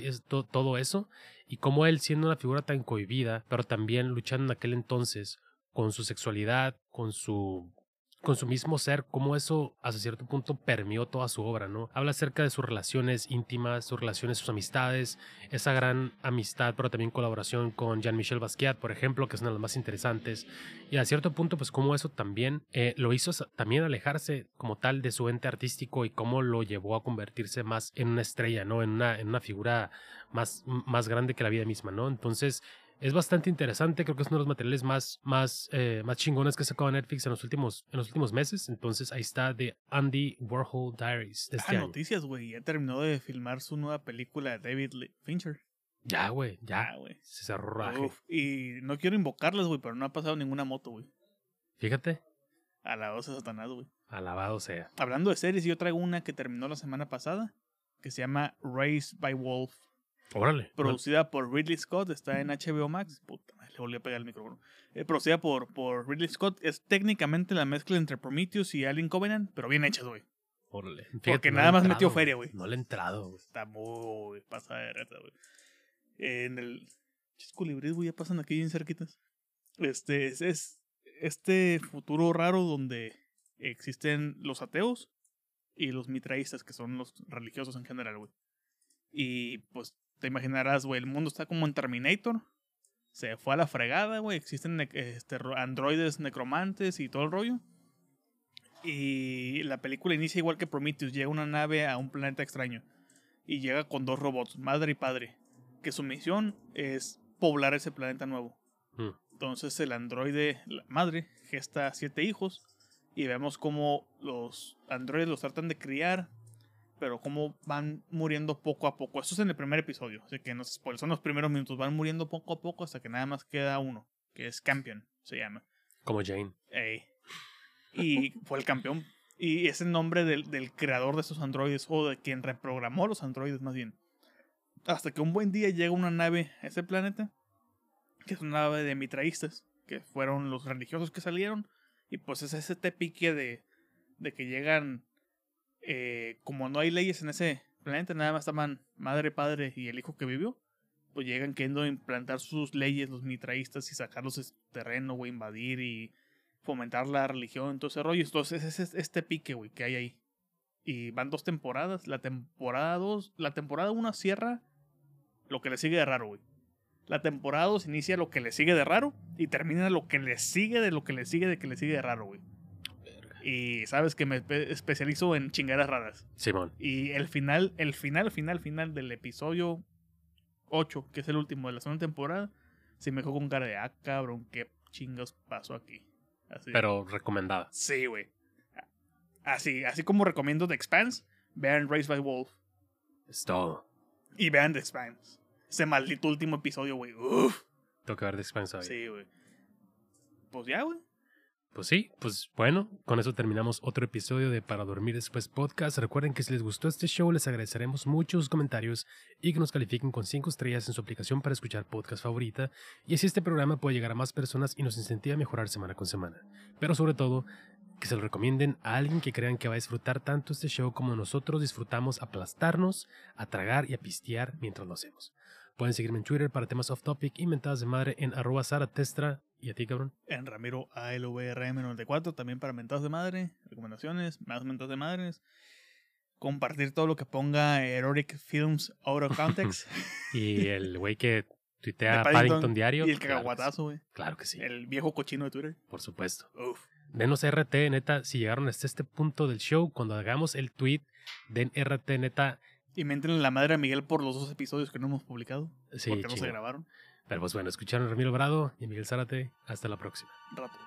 todo eso y cómo él siendo una figura tan cohibida, pero también luchando en aquel entonces con su sexualidad, con su con su mismo ser, cómo eso hasta cierto punto permeó toda su obra, ¿no? Habla acerca de sus relaciones íntimas, sus relaciones, sus amistades, esa gran amistad, pero también colaboración con Jean-Michel Basquiat, por ejemplo, que es una de las más interesantes. Y a cierto punto, pues cómo eso también eh, lo hizo también alejarse como tal de su ente artístico y cómo lo llevó a convertirse más en una estrella, ¿no? En una, en una figura más, más grande que la vida misma, ¿no? Entonces, es bastante interesante, creo que es uno de los materiales más, más, eh, más chingones que sacado Netflix en los últimos, en los últimos meses. Entonces ahí está de Andy Warhol Diaries. De este ah, noticias, güey. Ya terminó de filmar su nueva película de David Fincher. Ya, güey, ya. güey. Se cerró Y no quiero invocarles, güey, pero no ha pasado ninguna moto, güey. Fíjate. Alabado sea Satanás, güey. Alabado sea. Hablando de series, yo traigo una que terminó la semana pasada, que se llama Race by Wolf. Órale. Producida por Ridley Scott, está en HBO Max. Puta, le volví a pegar el micrófono. Eh, producida por, por Ridley Scott. Es técnicamente la mezcla entre Prometheus y Alien Covenant, pero bien hecha, güey. Órale. Porque no nada más metió feria, güey. No le he entrado, güey. Está muy pasada de reta, güey. En el. Chis güey, ya pasan aquí bien cerquitas. Este es, es este futuro raro donde existen los ateos y los mitraístas, que son los religiosos en general, güey. Y pues te imaginarás, güey, el mundo está como en Terminator. Se fue a la fregada, güey. Existen ne- este, ro- androides necromantes y todo el rollo. Y la película inicia igual que Prometheus. Llega una nave a un planeta extraño. Y llega con dos robots, madre y padre. Que su misión es poblar ese planeta nuevo. Mm. Entonces el androide, la madre, gesta siete hijos. Y vemos cómo los androides los tratan de criar. Pero cómo van muriendo poco a poco. Esto es en el primer episodio. Así que no se spoil, son los primeros minutos. Van muriendo poco a poco hasta que nada más queda uno. Que es Campion, se llama. Como Jane. Ey. Y fue el campeón. Y es el nombre del, del creador de esos androides, o de quien reprogramó los androides más bien. Hasta que un buen día llega una nave a ese planeta, que es una nave de mitraístas, que fueron los religiosos que salieron. Y pues es ese te pique de, de que llegan, eh, como no hay leyes en ese planeta, nada más estaban madre, padre y el hijo que vivió. Pues llegan queriendo implantar sus leyes los mitraístas y sacarlos de terreno, güey, invadir y fomentar la religión, todo ese rollo. Entonces es es- este pique, güey, que hay ahí. Y van dos temporadas. La temporada 2, la temporada 1 cierra lo que le sigue de raro, güey. La temporada 2 inicia lo que le sigue de raro y termina lo que le sigue de lo que le sigue de que le sigue de raro, güey. Y sabes que me espe- especializo en chingadas raras. Simón. Y el final, el final, final, final del episodio 8, que es el último de la segunda temporada, se me dejó con cara de, ah, cabrón, qué chingos pasó aquí. Así. Pero recomendada. Sí, güey. Así, así como recomiendo The Expanse, vean Raised by Wolf. Es todo. Y vean The Expanse. Ese maldito último episodio, güey. Uf. Tengo que ver de Expanse Sí, güey. Pues ya, güey. Pues sí, pues bueno, con eso terminamos otro episodio de Para Dormir Después Podcast. Recuerden que si les gustó este show, les agradeceremos mucho sus comentarios y que nos califiquen con 5 estrellas en su aplicación para escuchar podcast favorita. Y así este programa puede llegar a más personas y nos incentiva a mejorar semana con semana. Pero sobre todo, que se lo recomienden a alguien que crean que va a disfrutar tanto este show como nosotros disfrutamos aplastarnos, a tragar y a pistear mientras lo hacemos. Pueden seguirme en Twitter para temas off topic y mentadas de madre en arroba zaratestra. ¿Y a ti, cabrón? En Ramiro ALVRM94, también para mentadas de madre, recomendaciones, más mentadas de madres. Compartir todo lo que ponga Erotic Films Out of Context. Y el güey que tuitea Paddington, Paddington Diario. y el claro que cagaguatazo, güey. sí. Claro que sí, El viejo cochino de Twitter. por supuesto. Uf. Denos RT, neta, si llegaron hasta este punto del show, cuando hagamos el tweet, den RT, neta. Y mentenle la madre a Miguel por los dos episodios que no hemos publicado. Sí, porque no se grabaron. Pero pues bueno, escucharon a Ramiro Brado y a Miguel Zárate. Hasta la próxima. Rato.